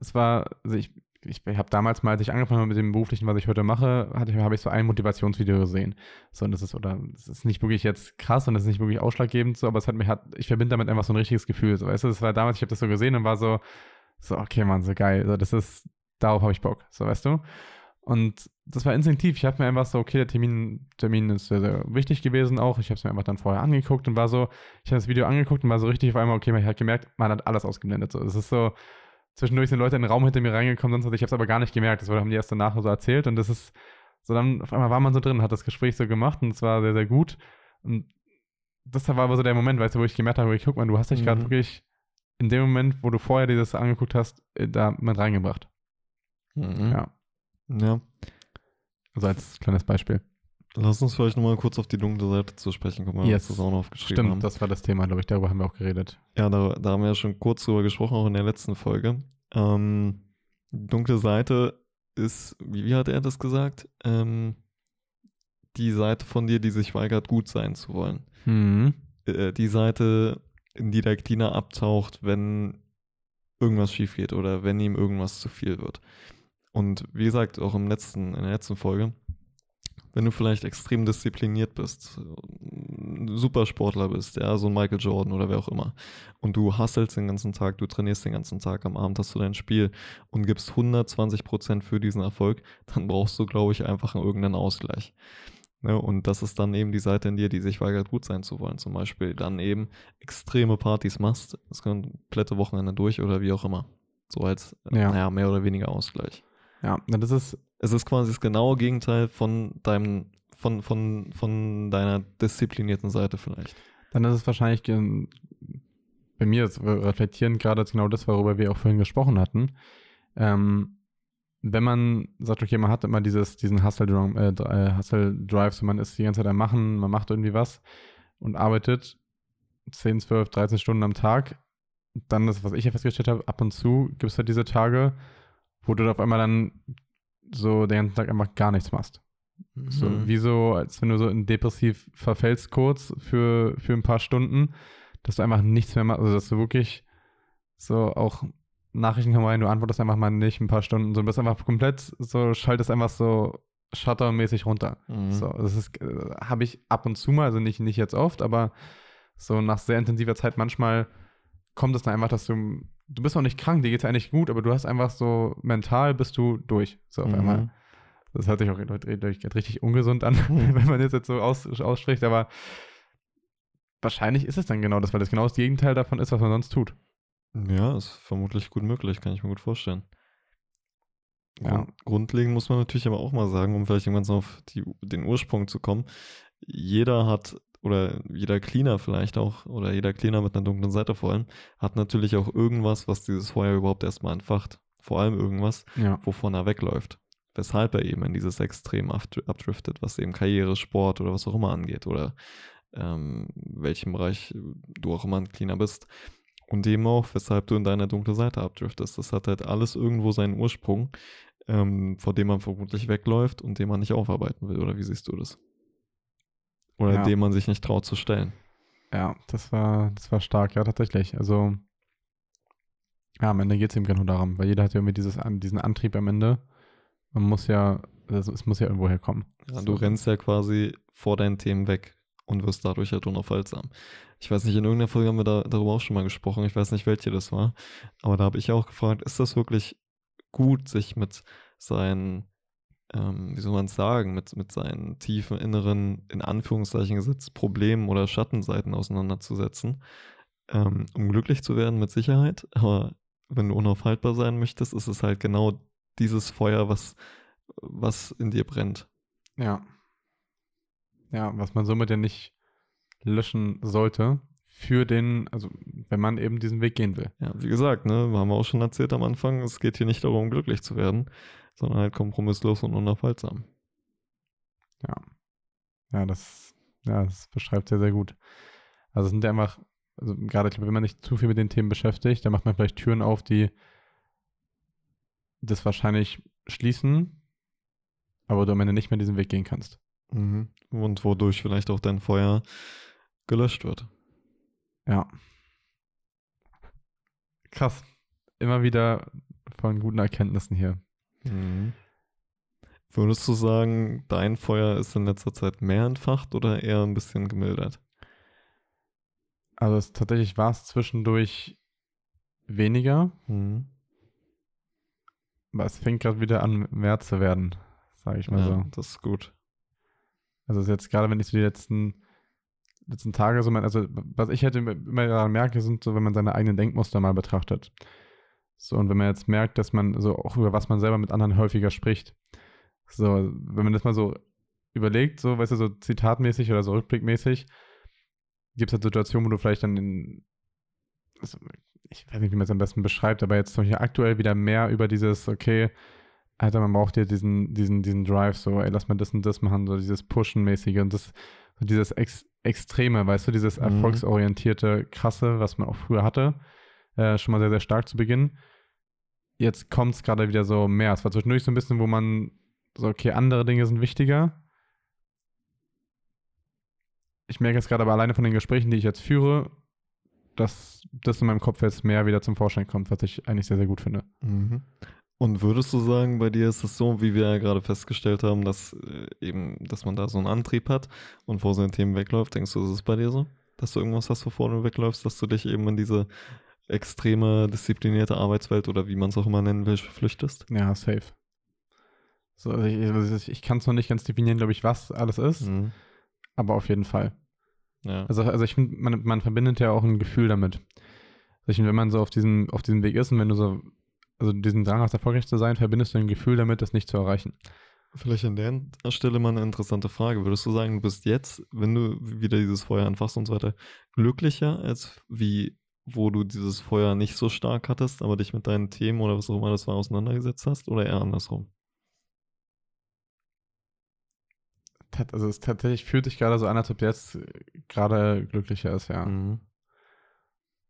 A: es war, also ich, ich, ich habe damals mal, als ich angefangen habe mit dem beruflichen, was ich heute mache, habe ich so ein Motivationsvideo gesehen. So, und das ist, oder, das ist nicht wirklich jetzt krass und das ist nicht wirklich ausschlaggebend, so, aber es hat mich, hat, ich verbinde damit einfach so ein richtiges Gefühl, so, weißt du, das war damals, ich habe das so gesehen und war so, so, okay, Mann, so geil, so, das ist, darauf habe ich Bock, so, weißt du. Und das war instinktiv. Ich habe mir einfach so, okay, der Termin, Termin ist sehr, sehr wichtig gewesen auch. Ich habe es mir einfach dann vorher angeguckt und war so, ich habe das Video angeguckt und war so richtig auf einmal, okay, man hat gemerkt, man hat alles ausgeblendet. So, das ist so, zwischendurch sind Leute in den Raum hinter mir reingekommen, sonst ich habe es aber gar nicht gemerkt. Das haben die erst danach so erzählt und das ist so dann auf einmal war man so drin, hat das Gespräch so gemacht und es war sehr, sehr gut. Und das war aber so der Moment, weißt du, wo ich gemerkt habe, guck mal, du hast dich mhm. gerade wirklich in dem Moment, wo du vorher dir das angeguckt hast, äh, da mit reingebracht.
B: Mhm. Ja. Ja.
A: Also als kleines Beispiel.
B: Lass uns vielleicht nochmal kurz auf die dunkle Seite zu sprechen kommen,
A: yes. wir das auch noch aufgeschrieben Stimmt, haben. das war das Thema, glaube ich, darüber haben wir auch geredet.
B: Ja, da, da haben wir ja schon kurz drüber gesprochen, auch in der letzten Folge. Ähm, die dunkle Seite ist, wie, wie hat er das gesagt? Ähm, die Seite von dir, die sich weigert, gut sein zu wollen.
A: Mhm.
B: Äh, die Seite, in die der Cleaner abtaucht, wenn irgendwas schief geht oder wenn ihm irgendwas zu viel wird. Und wie gesagt, auch im letzten, in der letzten Folge, wenn du vielleicht extrem diszipliniert bist, Supersportler bist, ja, so ein Michael Jordan oder wer auch immer, und du hasselst den ganzen Tag, du trainierst den ganzen Tag, am Abend hast du dein Spiel und gibst 120 Prozent für diesen Erfolg, dann brauchst du, glaube ich, einfach irgendeinen Ausgleich. Ne, und das ist dann eben die Seite in dir, die sich weigert, gut sein zu wollen. Zum Beispiel dann eben extreme Partys machst, das komplette Wochenende durch oder wie auch immer. So als, ja. naja, mehr oder weniger Ausgleich.
A: Ja, das ist.
B: Es ist quasi das genaue Gegenteil von deinem, von, von, von deiner disziplinierten Seite vielleicht.
A: Dann ist es wahrscheinlich bei mir reflektieren gerade genau das, worüber wir auch vorhin gesprochen hatten. Ähm, wenn man sagt, okay, man hat immer dieses, diesen Hustle, äh, äh, Hustle Drive, so man ist die ganze Zeit am Machen, man macht irgendwie was und arbeitet 10, 12, 13 Stunden am Tag, dann das, was ich ja festgestellt habe, ab und zu gibt es halt diese Tage, wo du auf einmal dann so den ganzen Tag einfach gar nichts machst. Mhm. So, wie so, als wenn du so in depressiv verfällst kurz für, für ein paar Stunden, dass du einfach nichts mehr machst, also dass du wirklich so auch Nachrichten kommen rein, du antwortest einfach mal nicht ein paar Stunden, so du bist einfach komplett so, schaltest einfach so Shutter-mäßig runter. Mhm. So, das ist, äh, habe ich ab und zu mal, also nicht, nicht jetzt oft, aber so nach sehr intensiver Zeit manchmal kommt es dann einfach, dass du du bist noch nicht krank, dir geht es eigentlich gut, aber du hast einfach so mental bist du durch. So auf mhm. einmal. Das hört sich auch richtig ungesund an, wenn man das jetzt so aus, ausspricht, aber wahrscheinlich ist es dann genau das, weil das genau das Gegenteil davon ist, was man sonst tut.
B: Ja, ist vermutlich gut möglich, kann ich mir gut vorstellen. Ja. Grundlegend muss man natürlich aber auch mal sagen, um vielleicht irgendwann auf die, den Ursprung zu kommen. Jeder hat oder jeder Cleaner vielleicht auch, oder jeder Cleaner mit einer dunklen Seite vor allem, hat natürlich auch irgendwas, was dieses Feuer überhaupt erstmal entfacht. Vor allem irgendwas,
A: ja.
B: wovon er wegläuft. Weshalb er eben in dieses Extrem abdriftet, was eben Karriere, Sport oder was auch immer angeht oder ähm, welchem Bereich du auch immer ein Cleaner bist. Und eben auch, weshalb du in deiner dunklen Seite abdriftest. Das hat halt alles irgendwo seinen Ursprung, ähm, vor dem man vermutlich wegläuft und den man nicht aufarbeiten will. Oder wie siehst du das? Oder ja. dem man sich nicht traut zu stellen.
A: Ja, das war, das war stark, ja, tatsächlich. Also, ja, am Ende geht es eben genau darum, weil jeder hat ja irgendwie dieses, diesen Antrieb am Ende. Man muss ja, also es muss ja irgendwo herkommen.
B: Ja, du rennst ja quasi vor deinen Themen weg und wirst dadurch halt unaufhaltsam. Ich weiß nicht, in irgendeiner Folge haben wir da, darüber auch schon mal gesprochen. Ich weiß nicht, welche das war. Aber da habe ich auch gefragt, ist das wirklich gut, sich mit seinen ähm, wie soll man es sagen, mit, mit seinen tiefen inneren, in Anführungszeichen gesetzt, Problemen oder Schattenseiten auseinanderzusetzen, ähm, um glücklich zu werden, mit Sicherheit. Aber wenn du unaufhaltbar sein möchtest, ist es halt genau dieses Feuer, was, was in dir brennt.
A: Ja. Ja, was man somit ja nicht löschen sollte für den, also wenn man eben diesen Weg gehen will.
B: Ja, wie gesagt, ne, haben wir auch schon erzählt am Anfang, es geht hier nicht darum, glücklich zu werden, sondern halt kompromisslos und unaufhaltsam.
A: Ja. Ja, das, ja, das beschreibt sehr, sehr gut. Also es sind ja einfach, also gerade, wenn man nicht zu viel mit den Themen beschäftigt, dann macht man vielleicht Türen auf, die das wahrscheinlich schließen, aber du am Ende nicht mehr diesen Weg gehen kannst.
B: Mhm. Und wodurch vielleicht auch dein Feuer gelöscht wird.
A: Ja. Krass. Immer wieder von guten Erkenntnissen hier.
B: Mhm. Würdest du sagen, dein Feuer ist in letzter Zeit mehr entfacht oder eher ein bisschen gemildert?
A: Also es, tatsächlich war es zwischendurch weniger. Mhm. Aber es fängt gerade wieder an, mehr zu werden, sage ich mal ja, so.
B: Das ist gut.
A: Also jetzt gerade, wenn ich so die letzten, letzten Tage so, mein, also was ich halt immer daran merke, sind so, wenn man seine eigenen Denkmuster mal betrachtet. So, und wenn man jetzt merkt, dass man so auch über was man selber mit anderen häufiger spricht. So, wenn man das mal so überlegt, so, weißt du, so zitatmäßig oder so rückblickmäßig, gibt es halt Situationen, wo du vielleicht dann in, also ich weiß nicht, wie man es am besten beschreibt, aber jetzt zum Beispiel aktuell wieder mehr über dieses, okay, Alter, man braucht ja diesen, diesen, diesen Drive, so, ey, lass mal das und das machen, so dieses Pushen-mäßige und das, so dieses Ex Extreme, weißt du, dieses mhm. erfolgsorientierte, krasse, was man auch früher hatte, äh, schon mal sehr, sehr stark zu Beginn. Jetzt kommt es gerade wieder so mehr. Es war zwischendurch so ein bisschen, wo man so, okay, andere Dinge sind wichtiger. Ich merke jetzt gerade aber alleine von den Gesprächen, die ich jetzt führe, dass das in meinem Kopf jetzt mehr wieder zum Vorschein kommt, was ich eigentlich sehr, sehr gut finde.
B: Mhm. Und würdest du sagen, bei dir ist es so, wie wir ja gerade festgestellt haben, dass äh, eben, dass man da so einen Antrieb hat und vor seinen Themen wegläuft? Denkst du, ist es bei dir so? Dass du irgendwas hast, wovor du wegläufst, dass du dich eben in diese extreme, disziplinierte Arbeitswelt oder wie man es auch immer nennen will, flüchtest?
A: Ja, safe. So, also ich, also ich, ich kann es noch nicht ganz definieren, glaube ich, was alles ist, mhm. aber auf jeden Fall. Ja. Also, also ich finde, man, man verbindet ja auch ein Gefühl damit. Also ich finde, wenn man so auf diesem, auf diesem Weg ist und wenn du so also diesen Drang hast, erfolgreich zu sein, verbindest du ein Gefühl damit, das nicht zu erreichen.
B: Vielleicht an der Stelle mal eine interessante Frage. Würdest du sagen, du bist jetzt, wenn du wieder dieses Feuer anfasst und so weiter, glücklicher, als wie, wo du dieses Feuer nicht so stark hattest, aber dich mit deinen Themen oder was auch immer das war auseinandergesetzt hast, oder eher andersrum?
A: Also es tatsächlich fühlt sich gerade so an, als ob jetzt gerade glücklicher ist, ja. Mhm.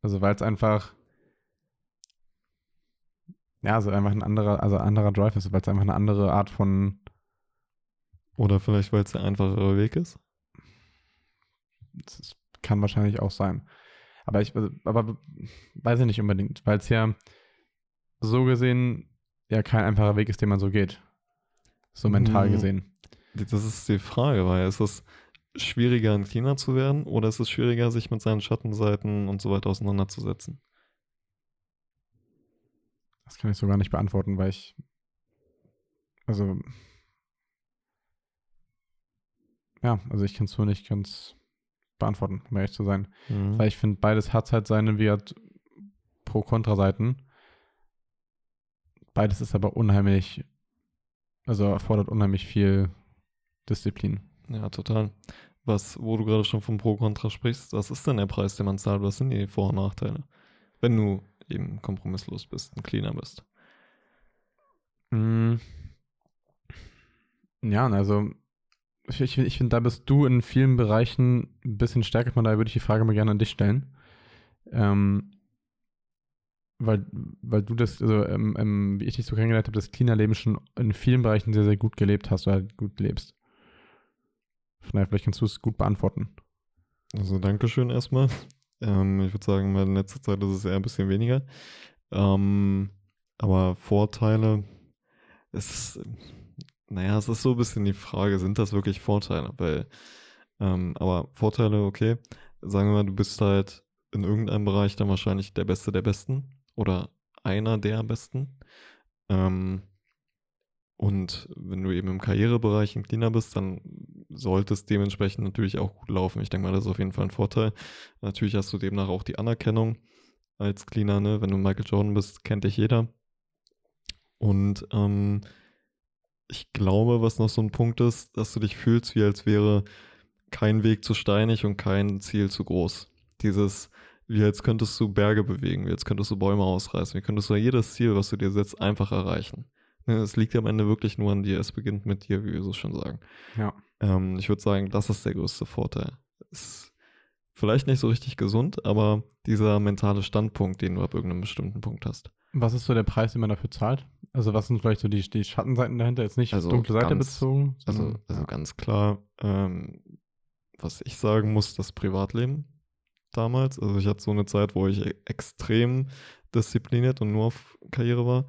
A: Also weil es einfach ja, also einfach ein anderer, also anderer Drive ist, weil es einfach eine andere Art von.
B: Oder vielleicht, weil es der einfachere Weg ist?
A: Das kann wahrscheinlich auch sein. Aber ich, also, aber weiß ich nicht unbedingt, weil es ja so gesehen ja kein einfacher Weg ist, den man so geht. So mental hm. gesehen.
B: Das ist die Frage, weil ist es schwieriger, ein Cleaner zu werden oder ist es schwieriger, sich mit seinen Schattenseiten und so weiter auseinanderzusetzen?
A: Das kann ich so gar nicht beantworten, weil ich. Also. Ja, also ich kann es so nicht ganz beantworten, um ehrlich zu sein. Mhm. Weil ich finde, beides hat halt seine wie Pro-Kontra-Seiten. Beides ist aber unheimlich, also erfordert unheimlich viel Disziplin.
B: Ja, total. Was, wo du gerade schon vom Pro-Kontra sprichst, was ist denn der Preis, den man zahlt? Was sind die Vor- und Nachteile? Wenn du eben kompromisslos bist, ein Cleaner bist.
A: Mm. Ja, also ich, ich, ich finde, da bist du in vielen Bereichen ein bisschen stärker, von daher würde ich die Frage mal gerne an dich stellen. Ähm, weil, weil du das, also ähm, ähm, wie ich dich so kennengelernt habe, das Cleaner-Leben schon in vielen Bereichen sehr, sehr gut gelebt hast oder gut lebst. Von daher, vielleicht kannst du es gut beantworten.
B: Also Dankeschön erstmal. Ähm, ich würde sagen, in letzter Zeit ist es eher ein bisschen weniger. Ähm, aber Vorteile, es ist, naja, es ist so ein bisschen die Frage, sind das wirklich Vorteile? Weil, ähm, aber Vorteile, okay, sagen wir mal, du bist halt in irgendeinem Bereich dann wahrscheinlich der Beste der Besten oder einer der Besten. Ähm, Und wenn du eben im Karrierebereich ein Cleaner bist, dann sollte es dementsprechend natürlich auch gut laufen. Ich denke mal, das ist auf jeden Fall ein Vorteil. Natürlich hast du demnach auch die Anerkennung als Cleaner, ne? Wenn du Michael Jordan bist, kennt dich jeder. Und ähm, ich glaube, was noch so ein Punkt ist, dass du dich fühlst, wie als wäre kein Weg zu steinig und kein Ziel zu groß. Dieses, wie als könntest du Berge bewegen, wie als könntest du Bäume ausreißen, wie könntest du jedes Ziel, was du dir setzt, einfach erreichen. Es liegt am Ende wirklich nur an dir. Es beginnt mit dir, wie wir so schon sagen.
A: Ja.
B: Ähm, ich würde sagen, das ist der größte Vorteil. Ist vielleicht nicht so richtig gesund, aber dieser mentale Standpunkt, den du ab irgendeinem bestimmten Punkt hast.
A: Was ist so der Preis, den man dafür zahlt? Also was sind vielleicht so die, die Schattenseiten dahinter? Jetzt nicht
B: also
A: dunkle Seite
B: ganz,
A: bezogen.
B: Also, also ja. ganz klar, ähm, was ich sagen muss, das Privatleben damals. Also ich hatte so eine Zeit, wo ich extrem diszipliniert und nur auf Karriere war.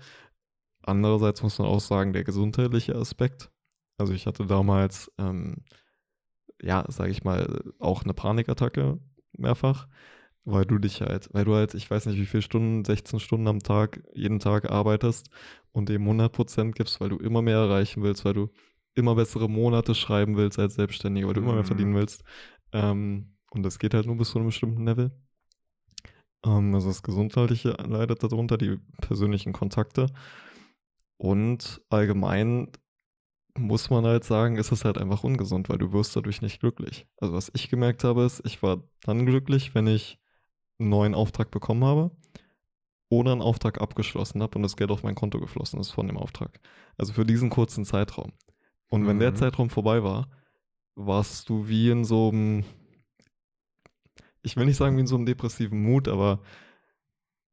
B: Andererseits muss man auch sagen, der gesundheitliche Aspekt. Also ich hatte damals, ähm, ja, sage ich mal, auch eine Panikattacke mehrfach, weil du dich halt, weil du halt, ich weiß nicht wie viele Stunden, 16 Stunden am Tag, jeden Tag arbeitest und eben 100% gibst, weil du immer mehr erreichen willst, weil du immer bessere Monate schreiben willst als Selbstständiger, weil du immer mehr verdienen mhm. willst. Ähm, und das geht halt nur bis zu einem bestimmten Level. Ähm, also das Gesundheitliche leidet darunter, die persönlichen Kontakte. Und allgemein muss man halt sagen, ist es halt einfach ungesund, weil du wirst dadurch nicht glücklich. Also was ich gemerkt habe, ist, ich war dann glücklich, wenn ich einen neuen Auftrag bekommen habe oder einen Auftrag abgeschlossen habe und das Geld auf mein Konto geflossen ist von dem Auftrag. Also für diesen kurzen Zeitraum. Und wenn mhm. der Zeitraum vorbei war, warst du wie in so einem, ich will nicht sagen wie in so einem depressiven Mut, aber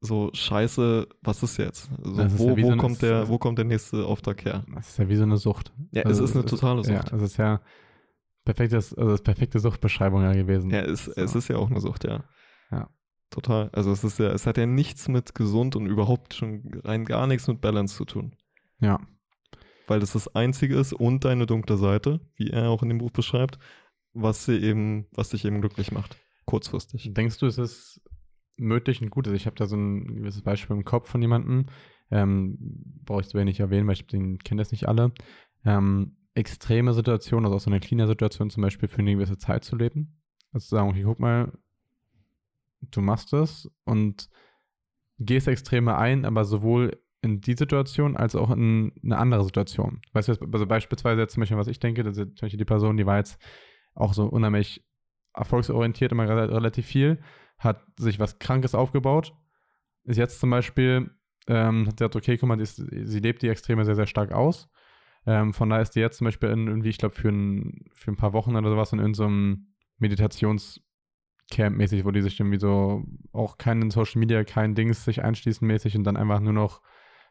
B: so scheiße, was ist jetzt? Also ist wo, ja wo, so kommt der, wo kommt der nächste Auftrag her?
A: Das ist ja wie so eine Sucht.
B: Ja, also es ist eine totale Sucht.
A: Ja, es ist ja perfektes, also das perfekte Suchtbeschreibung ja gewesen.
B: Ja, es, so. es ist ja auch eine Sucht, ja.
A: Ja.
B: Total. Also es ist ja, es hat ja nichts mit gesund und überhaupt schon rein gar nichts mit Balance zu tun.
A: Ja.
B: Weil das das Einzige ist und deine dunkle Seite, wie er auch in dem Buch beschreibt, was sie eben, was dich eben glücklich macht. Kurzfristig.
A: Denkst du, es ist möglich und gut. Also ich habe da so ein gewisses Beispiel im Kopf von jemandem, ähm, brauche ich so wenig erwähnen, weil ich den kenne das nicht alle. Ähm, extreme Situationen, also auch so eine Cleaner-Situation zum Beispiel für eine gewisse Zeit zu leben. Also zu sagen, okay, guck mal, du machst das und gehst Extreme ein, aber sowohl in die Situation als auch in eine andere Situation. Weißt du, also beispielsweise jetzt zum Beispiel, was ich denke, das ist zum Beispiel die Person, die war jetzt auch so unheimlich erfolgsorientiert, immer relativ viel hat sich was Krankes aufgebaut, ist jetzt zum Beispiel, ähm, hat gesagt, okay, guck mal, ist, sie lebt die Extreme sehr, sehr stark aus. Ähm, von daher ist die jetzt zum Beispiel in, irgendwie, ich glaube, für ein, für ein paar Wochen oder sowas in irgendeinem Meditationscamp mäßig, wo die sich irgendwie so auch keinen Social Media, kein Dings sich einschließen mäßig und dann einfach nur noch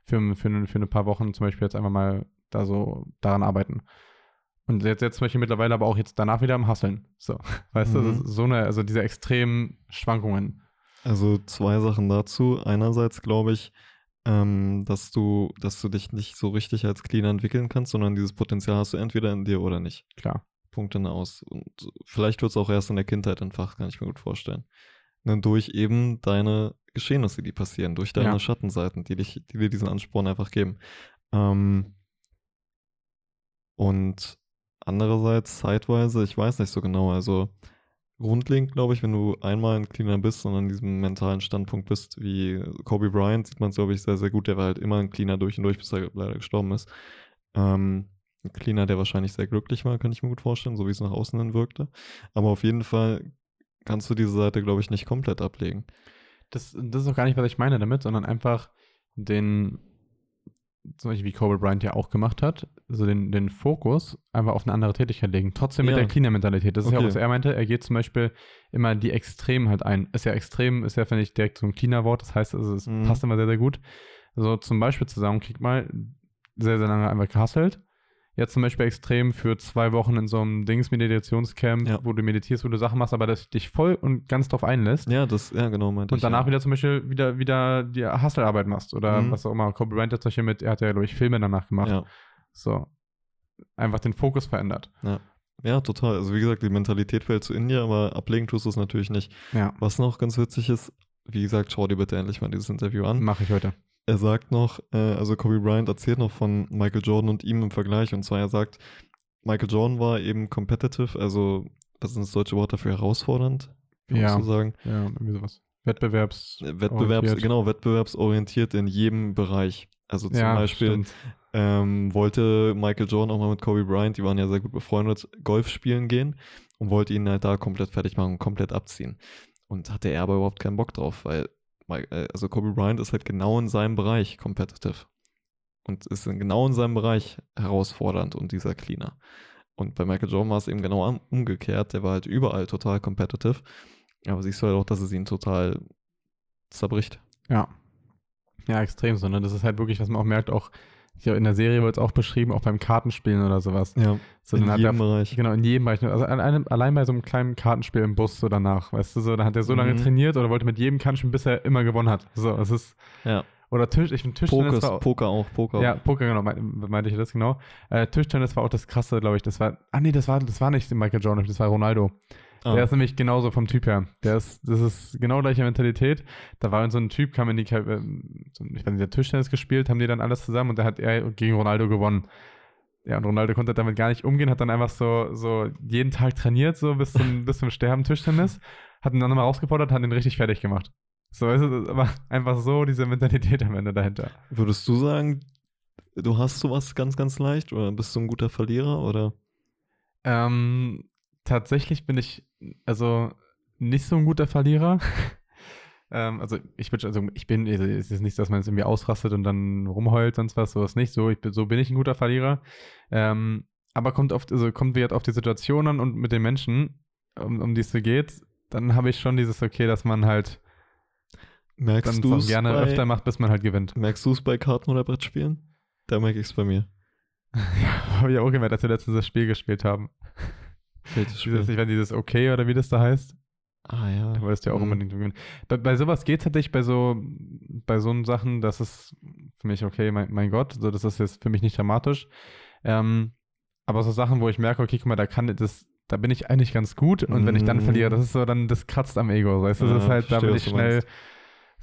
A: für, für, für ein paar Wochen zum Beispiel jetzt einfach mal da so daran arbeiten. Und jetzt, jetzt zum Beispiel mittlerweile aber auch jetzt danach wieder am Hasseln. So, weißt mhm. du, so eine, also diese extremen Schwankungen.
B: Also zwei Sachen dazu. Einerseits glaube ich, ähm, dass du, dass du dich nicht so richtig als Cleaner entwickeln kannst, sondern dieses Potenzial hast du entweder in dir oder nicht.
A: Klar.
B: Punkte aus. Und vielleicht wird es auch erst in der Kindheit entfacht, kann ich mir gut vorstellen. Und dann durch eben deine Geschehnisse, die passieren, durch deine ja. Schattenseiten, die, dich, die dir diesen Ansporn einfach geben. Ähm, und Andererseits zeitweise, ich weiß nicht so genau, also grundlegend glaube ich, wenn du einmal ein Cleaner bist und an diesem mentalen Standpunkt bist, wie Kobe Bryant, sieht man es, glaube ich, sehr, sehr gut. Der war halt immer ein Cleaner durch und durch, bis er leider gestorben ist. Ähm, ein Cleaner, der wahrscheinlich sehr glücklich war, kann ich mir gut vorstellen, so wie es nach außen hin wirkte. Aber auf jeden Fall kannst du diese Seite, glaube ich, nicht komplett ablegen.
A: Das, das ist auch gar nicht, was ich meine damit, sondern einfach den zum Beispiel wie Kobe Bryant ja auch gemacht hat, so den, den Fokus einfach auf eine andere Tätigkeit legen. Trotzdem mit ja. der Cleaner-Mentalität. Das ist okay. ja auch, was er meinte. Er geht zum Beispiel immer die Extremen halt ein. Ist ja extrem, ist ja, finde ich, direkt so ein Cleaner-Wort. Das heißt, also, es mhm. passt immer sehr, sehr gut. So zum Beispiel zusammen, krieg mal, sehr, sehr lange einfach gehustelt jetzt zum Beispiel extrem für zwei Wochen in so einem Dings-Meditationscamp, ja. wo du meditierst, wo du Sachen machst, aber das dich voll und ganz drauf einlässt.
B: Ja, das, ja, genau, meinte
A: Und danach ja. wieder zum Beispiel wieder, wieder die Hustle-Arbeit machst oder mhm. was auch immer. Kobe Bryant hat solche mit, er hat ja, glaube ich, Filme danach gemacht. Ja. So. Einfach den Fokus verändert.
B: Ja. Ja, total. Also wie gesagt, die Mentalität fällt zu India, aber ablegen tust du es natürlich nicht.
A: Ja.
B: Was noch ganz witzig ist, wie gesagt, schau dir bitte endlich mal dieses Interview an.
A: Mache ich heute.
B: er sagt noch, äh, also Kobe Bryant erzählt noch von Michael Jordan und ihm im Vergleich. Und zwar, er sagt, Michael Jordan war eben competitive, also was ist das deutsche Wort dafür, herausfordernd,
A: ja.
B: zu sagen.
A: Ja, irgendwie sowas. Wettbewerbs.
B: Wettbewerbs, genau, wettbewerbsorientiert in jedem Bereich. Also zum ja, Beispiel ähm, wollte Michael Jordan auch mal mit Kobe Bryant, die waren ja sehr gut befreundet, Golf spielen gehen und wollte ihn halt da komplett fertig machen, komplett abziehen. Und hatte er aber überhaupt keinen Bock drauf, weil äh, also Kobe Bryant ist halt genau in seinem Bereich competitive und ist genau in seinem Bereich herausfordernd und dieser Cleaner. Und bei Michael Jordan war es eben genau umgekehrt. Der war halt überall total competitive. Aber siehst du halt auch, dass es ihn total zerbricht.
A: Ja. Ja, extrem so. Ne? Das ist halt wirklich, was man auch merkt, auch ich in der Serie wird es auch beschrieben, auch beim Kartenspielen oder sowas.
B: Ja,
A: so, in jedem er, Bereich. Genau, in jedem Bereich. Also allein, allein bei so einem kleinen Kartenspiel im Bus so danach, weißt du, so, da hat er so mhm. lange trainiert oder wollte mit jedem Kartenspiel, bis er immer gewonnen hat. So, es ist.
B: Ja.
A: Oder Tisch, ich finde Tischtennis
B: Poker, war, Poker auch, Poker.
A: Ja, Poker, genau, meinte ich das genau. Äh, Tischtennis war auch das krasse, glaube ich. Das war, ah nee, das war, das war nicht Michael Jordan, das war Ronaldo. Ah. Der ist nämlich genauso vom Typ her. Der ist, das ist genau gleiche Mentalität. Da war so ein Typ, kam in die, äh, ich weiß nicht, der Tischtennis gespielt, haben die dann alles zusammen und da hat er gegen Ronaldo gewonnen. Ja, und Ronaldo konnte damit gar nicht umgehen, hat dann einfach so, so jeden Tag trainiert, so bis zum, bis zum Sterben Tischtennis, hat ihn dann nochmal rausgefordert, hat ihn richtig fertig gemacht. So ist es aber einfach so diese Mentalität am Ende dahinter.
B: Würdest du sagen, du hast sowas ganz, ganz leicht oder bist du ein guter Verlierer oder?
A: Ähm, tatsächlich bin ich also nicht so ein guter Verlierer. ähm, also ich bin, also ich bin, es ist nicht, dass man jetzt irgendwie ausrastet und dann rumheult, sonst was, sowas nicht. So, ich bin, so bin ich ein guter Verlierer. Ähm, aber kommt oft, also kommt wieder auf die Situation an und mit den Menschen, um, um die es so geht, dann habe ich schon dieses Okay, dass man halt
B: Merkst du es
A: gerne bei, öfter macht, bis man halt gewinnt.
B: Merkst du es bei Karten- oder Brettspielen? Da merke ich es bei mir.
A: ja, habe ich auch gemerkt, als wir letztens das Spiel gespielt haben. Ich weiß dieses Okay oder wie das da heißt.
B: Ah ja.
A: Du weißt ja auch mhm. unbedingt. Bei, bei sowas geht es tatsächlich bei so, bei so Sachen, das ist für mich okay, mein, mein Gott, so das ist jetzt für mich nicht dramatisch. Ähm, aber so Sachen, wo ich merke, okay, guck mal, da kann das, da bin ich eigentlich ganz gut und mhm. wenn ich dann verliere, das ist so dann, das kratzt am Ego. Weißt du, das ist halt, da bin ich schnell. Meinst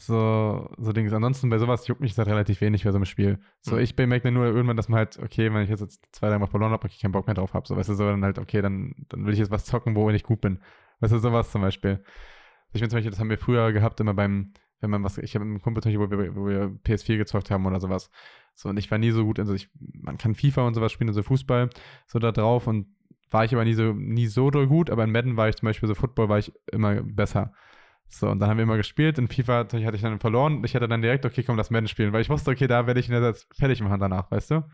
A: so, so Dings. Ansonsten bei sowas juckt mich das halt relativ wenig bei so einem Spiel. So, mhm. ich bemerke nur irgendwann, dass man halt, okay, wenn ich jetzt zwei, drei Mal verloren habe, ich keinen Bock mehr drauf habe. So, weißt du, so dann halt, okay, dann, dann will ich jetzt was zocken, wo ich gut bin. Weißt du, sowas zum Beispiel. Ich finde zum Beispiel, das haben wir früher gehabt, immer beim, wenn man was, ich habe mit einem Kumpel, wo wir, wo wir PS4 gezockt haben oder sowas. So, und ich war nie so gut, also ich, man kann FIFA und sowas spielen, also Fußball, so da drauf und war ich aber nie so, nie so gut, aber in Madden war ich zum Beispiel so Football war ich immer besser. So, und dann haben wir immer gespielt. In FIFA hatte ich dann verloren. Ich hatte dann direkt, okay, komm, lass Madden spielen, weil ich wusste, okay, da werde ich ihn jetzt fertig machen danach, weißt du?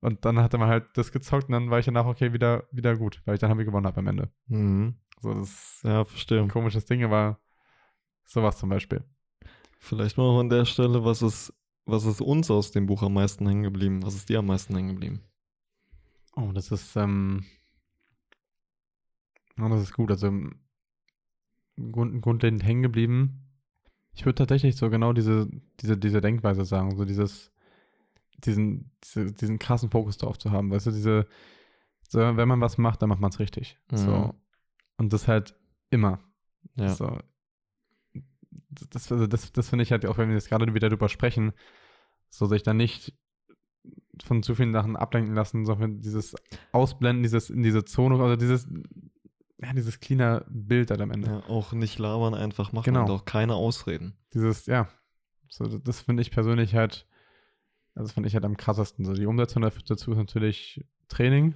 A: Und dann hatte man halt das gezockt und dann war ich danach, okay, wieder, wieder gut, weil ich dann haben wir gewonnen habe am Ende.
B: Mhm.
A: So, das ist ja, verstehe. ein komisches Ding, aber sowas zum Beispiel.
B: Vielleicht mal noch an der Stelle, was ist, was ist uns aus dem Buch am meisten hängen geblieben? Was ist dir am meisten hängen geblieben?
A: Oh, das ist, ähm, oh, das ist gut. Also grund, grundlegend hängen geblieben. Ich würde tatsächlich so genau diese, diese, diese Denkweise sagen, so dieses, diesen, diese, diesen krassen Fokus darauf zu haben. Weißt du, diese, so, wenn man was macht, dann macht man es richtig. Mhm. So. Und das halt immer.
B: Ja.
A: So. Das, also das, das finde ich halt auch, wenn wir jetzt gerade wieder drüber sprechen, so sich dann nicht von zu vielen Sachen ablenken lassen, sondern dieses Ausblenden, dieses in diese Zone, also dieses ja, dieses cleaner Bild dann am Ende. Ja,
B: auch nicht labern, einfach machen
A: genau.
B: und auch keine Ausreden.
A: Dieses, ja, so, das finde ich persönlich halt, also finde ich halt am krassesten. So, die Umsetzung dazu ist natürlich Training.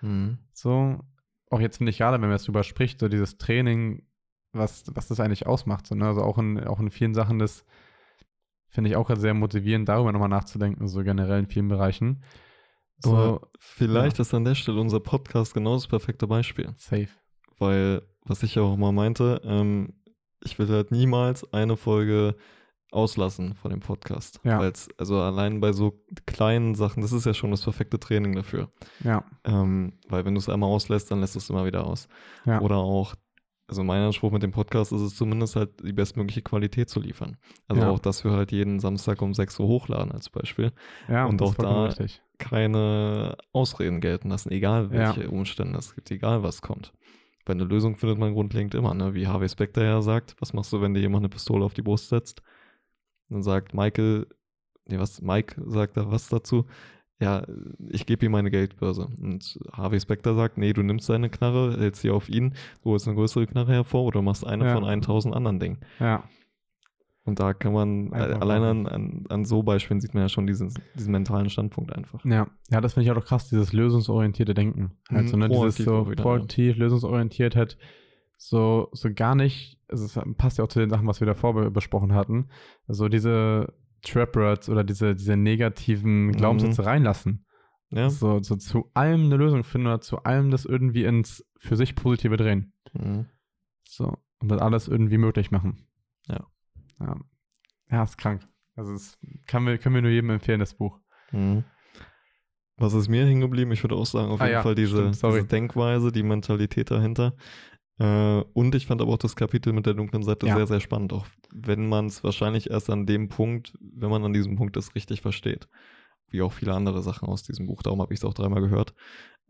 B: Mhm.
A: So, auch jetzt finde ich gerade, wenn man jetzt drüber spricht, so dieses Training, was, was das eigentlich ausmacht. So, ne? Also auch in, auch in vielen Sachen, das finde ich auch halt sehr motivierend, darüber nochmal nachzudenken, so generell in vielen Bereichen.
B: So, Aber vielleicht ja. ist an der Stelle unser Podcast genau das perfekte Beispiel.
A: Safe
B: weil, was ich ja auch mal meinte, ähm, ich will halt niemals eine Folge auslassen von dem Podcast.
A: Ja.
B: Weil's, also allein bei so kleinen Sachen, das ist ja schon das perfekte Training dafür.
A: Ja.
B: Ähm, weil wenn du es einmal auslässt, dann lässt du es immer wieder aus.
A: Ja.
B: Oder auch, also mein Anspruch mit dem Podcast ist es zumindest halt die bestmögliche Qualität zu liefern. Also ja. auch, dass wir halt jeden Samstag um 6 Uhr hochladen als Beispiel.
A: Ja,
B: und auch da
A: richtig.
B: keine Ausreden gelten lassen, egal welche ja. Umstände es gibt, egal was kommt. Weil eine Lösung findet man grundlegend immer, ne? Wie Harvey Specter ja sagt, was machst du, wenn dir jemand eine Pistole auf die Brust setzt? Dann sagt Michael, nee, was, Mike sagt da was dazu. Ja, ich gebe ihm meine Geldbörse. Und Harvey Specter sagt, nee, du nimmst seine Knarre, hältst sie auf ihn, du holst eine größere Knarre hervor oder machst eine
A: Ja.
B: von 1000 anderen Dingen.
A: Ja.
B: Und da kann man, äh,
A: Einfach
B: allein an, an, an so Beispielen sieht man ja schon diesen, diesen mentalen Standpunkt einfach.
A: Ja, ja, das finde ich auch doch krass, dieses lösungsorientierte Denken.
B: Mhm,
A: so, ne, dieses so
B: wieder, ja.
A: proaktiv, lösungsorientiert halt so, so gar nicht, also es passt ja auch zu den Sachen, was wir davor be- besprochen hatten, also diese Trap-Words oder diese, diese negativen Glaubenssätze reinlassen.
B: Ja.
A: So, so zu allem eine Lösung finden oder zu allem das irgendwie ins für sich Positive drehen.
B: Mhm.
A: So, und das alles irgendwie möglich machen.
B: Ja.
A: Ja, ist krank. Also es kann wir, können wir nur jedem empfehlen, das Buch.
B: Mhm. Was ist mir hängen geblieben? Ich würde auch sagen, auf
A: Ah
B: jeden
A: ja,
B: Fall diese,
A: stimmt,
B: diese Denkweise, die Mentalität dahinter. Äh, und ich fand aber auch das Kapitel mit der dunklen Seite
A: Ja.
B: sehr, sehr spannend. Auch wenn man es wahrscheinlich erst an dem Punkt, wenn man an diesem Punkt ist, richtig versteht. Wie auch viele andere Sachen aus diesem Buch. Darum habe ich es auch dreimal gehört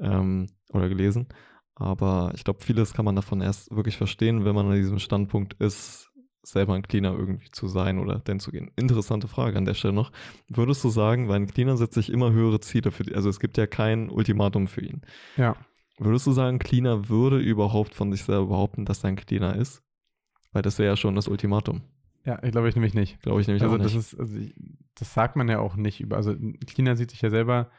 B: ähm, oder gelesen. Aber ich glaube, vieles kann man davon erst wirklich verstehen, wenn man an diesem Standpunkt ist, selber ein Cleaner irgendwie zu sein oder denn zu gehen. Interessante Frage an der Stelle noch. Würdest du sagen, weil ein Cleaner setzt sich immer höhere Ziele für die, also es gibt ja kein Ultimatum für ihn.
A: Ja.
B: Würdest du sagen, Cleaner würde überhaupt von sich selber behaupten, dass er ein Cleaner ist? Weil das wäre ja schon das Ultimatum.
A: Ja, ich glaube ich nämlich nicht.
B: Glaube ich nämlich
A: also
B: auch nicht.
A: das ist, also ich, das sagt man ja auch nicht über, also ein Cleaner sieht sich ja selber,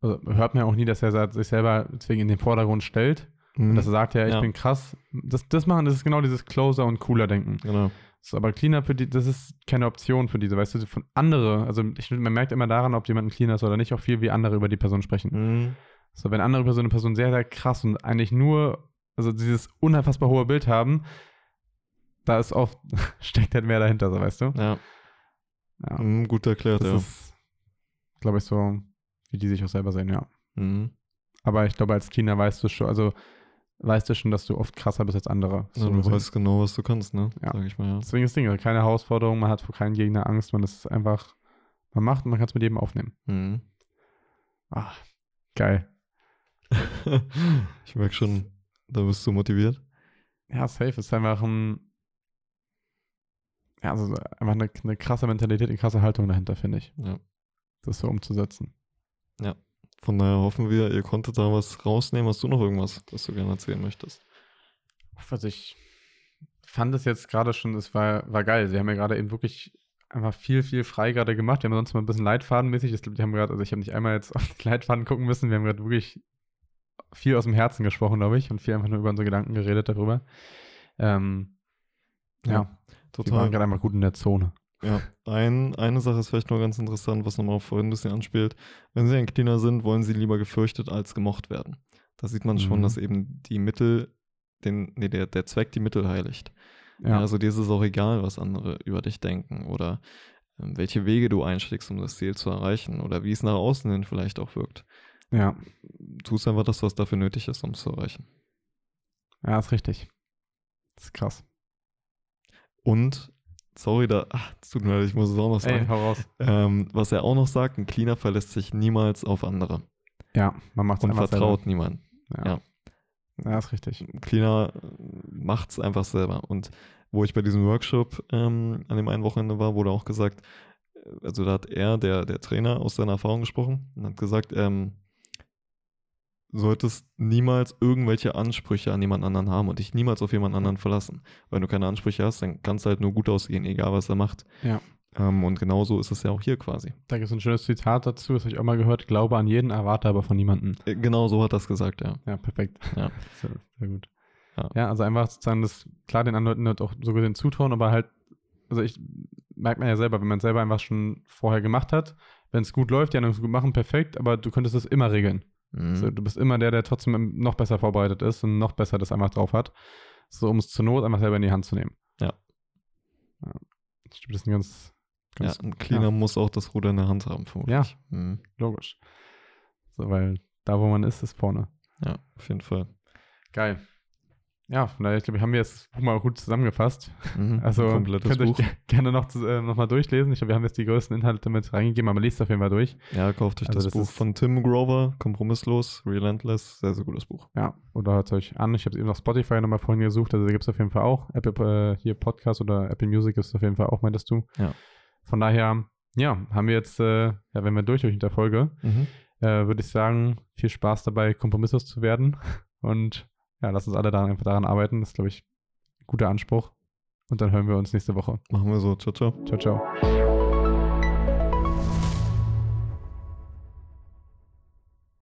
A: also hört man ja auch nie, dass er sich selber deswegen in den Vordergrund stellt.
B: Mhm.
A: Dass er sagt, ja, ich
B: Ja.
A: bin krass. Das, das machen, das ist genau dieses Closer und cooler Denken.
B: genau.
A: So, aber Cleaner für die, das ist keine Option für diese, weißt du, von andere, also ich, man merkt immer daran, ob jemand ein Cleaner ist oder nicht, auch viel, wie andere über die Person sprechen.
B: Mhm.
A: So, wenn andere über so eine Person sehr, sehr krass und eigentlich nur, also dieses unfassbar hohe Bild haben, da ist oft, steckt halt mehr dahinter, so weißt du?
B: Ja,
A: Ja.
B: mhm, gut erklärt,
A: Das
B: ja.
A: ist, glaube ich, so, wie die sich auch selber sehen, ja.
B: Mhm.
A: Aber ich glaube, als Cleaner weißt du schon, also weißt du schon, dass du oft krasser bist als andere.
B: Ja,
A: So
B: du
A: gesehen.
B: weißt genau, was du kannst, ne?
A: Ja.
B: Sag ich mal, ja.
A: Deswegen das Ding, also keine Herausforderung, man hat vor keinen Gegner Angst, man ist einfach, man macht und man kann es mit jedem aufnehmen.
B: Mhm.
A: Ah, geil.
B: ich merke schon, da bist du motiviert.
A: Ja, safe ist einfach ein, ja, also einfach eine, eine krasse Mentalität, eine krasse Haltung dahinter, finde ich,
B: Ja.
A: das so umzusetzen.
B: Von daher hoffen wir, ihr konntet da was rausnehmen. Hast du noch irgendwas, was du gerne erzählen möchtest?
A: Also ich fand es jetzt gerade schon, es war, war geil. Sie haben ja gerade eben wirklich einfach viel, viel frei gerade gemacht. Wir haben sonst mal ein bisschen leitfadenmäßig. Ich glaube, die haben gerade, also ich habe nicht einmal jetzt auf die Leitfaden gucken müssen. Wir haben gerade wirklich viel aus dem Herzen gesprochen, glaube ich, und viel einfach nur über unsere Gedanken geredet darüber. Ähm, ja,
B: Ja,
A: wir waren
B: Total.
A: gerade einfach gut in der Zone.
B: Ja, ein, eine Sache ist vielleicht noch ganz interessant, was nochmal vorhin ein bisschen anspielt. Wenn sie ein Cleaner sind, wollen sie lieber gefürchtet als gemocht werden. Da sieht man schon,
A: Mhm.
B: dass eben die Mittel, den, nee, der, der Zweck die Mittel heiligt. Ja, also dir ist es auch egal, was andere über dich denken oder ähm, welche Wege du einschlägst, um das Ziel zu erreichen oder wie es nach außen hin vielleicht auch wirkt.
A: ja,
B: Tust einfach das, was dafür nötig ist, um es zu erreichen.
A: ja, ist richtig. Das ist krass.
B: Und, sorry, da, ach, tut mir leid, ich muss es auch noch
A: Ey,
B: sagen.
A: hau raus.
B: Ähm, was er auch noch sagt, ein Cleaner verlässt sich niemals auf andere
A: Ja, man macht es
B: und
A: einfach
B: vertraut niemand.
A: selber. Ja.
B: Ja.
A: ja, ist richtig.
B: Ein Cleaner macht es einfach selber. Und wo ich bei diesem Workshop ähm, an dem einen Wochenende war, wurde auch gesagt, äh, also da hat er, der, der Trainer, aus seiner Erfahrung gesprochen und hat gesagt, ähm, solltest niemals irgendwelche Ansprüche an jemand anderen haben und dich niemals auf jemand anderen verlassen. Wenn du keine Ansprüche hast, dann kannst du halt nur gut ausgehen, egal was er macht.
A: Ja.
B: Ähm, und genauso ist es ja auch hier quasi.
A: Da gibt es ein schönes Zitat dazu, das habe ich auch mal gehört. Glaube an jeden, erwarte aber von niemandem.
B: Äh, Genau so hat er es gesagt, ja.
A: Ja, perfekt.
B: Ja.
A: sehr, sehr gut.
B: Ja.
A: Ja. also einfach sozusagen das, klar, den anderen halt auch so gesehen zutrauen, aber halt, also ich merkt man ja selber, wenn man es selber einfach schon vorher gemacht hat, wenn es gut läuft, die anderen es gut machen, perfekt, aber du könntest es immer regeln.
B: Mhm.
A: Also, du bist immer der, der trotzdem noch besser vorbereitet ist und noch besser das einfach drauf hat. So, um es zur Not einfach selber in die Hand zu nehmen.
B: Ja.
A: ja. Das ist ein ganz,
B: ja,
A: ganz
B: ein Cleaner muss auch das Ruder in der Hand haben, vermutlich.
A: Ja.
B: Mhm.
A: logisch. So, weil da, wo man ist, ist vorne.
B: Ja, auf jeden Fall.
A: Geil. Ja, von daher, ich glaube, haben wir jetzt das Buch mal gut zusammengefasst.
B: Mhm.
A: Also könnt ihr
B: Buch.
A: euch ge- gerne noch, äh, noch mal durchlesen. Ich glaube, wir haben jetzt die größten Inhalte mit reingegeben, aber lest auf jeden Fall durch.
B: Ja, kauft euch
A: Also
B: das,
A: das
B: Buch von Tim Grover, Kompromisslos, Relentless, sehr, sehr gutes Buch.
A: Ja, oder hört es euch an. Ich habe eben noch Spotify nochmal vorhin gesucht, also da gibt es auf jeden Fall auch. Apple, äh, hier Podcast oder Apple Music ist auf jeden Fall auch, meintest du.
B: Ja.
A: Von daher, ja, haben wir jetzt, äh, ja, wenn wir durch durch der Folge, mhm. äh, würde ich sagen, viel Spaß dabei, kompromisslos zu werden. Und ja, lass uns alle da einfach daran arbeiten. Das ist, glaube ich, ein guter Anspruch. Und dann hören wir uns nächste Woche.
B: Machen wir so. Ciao, ciao.
A: Ciao, ciao.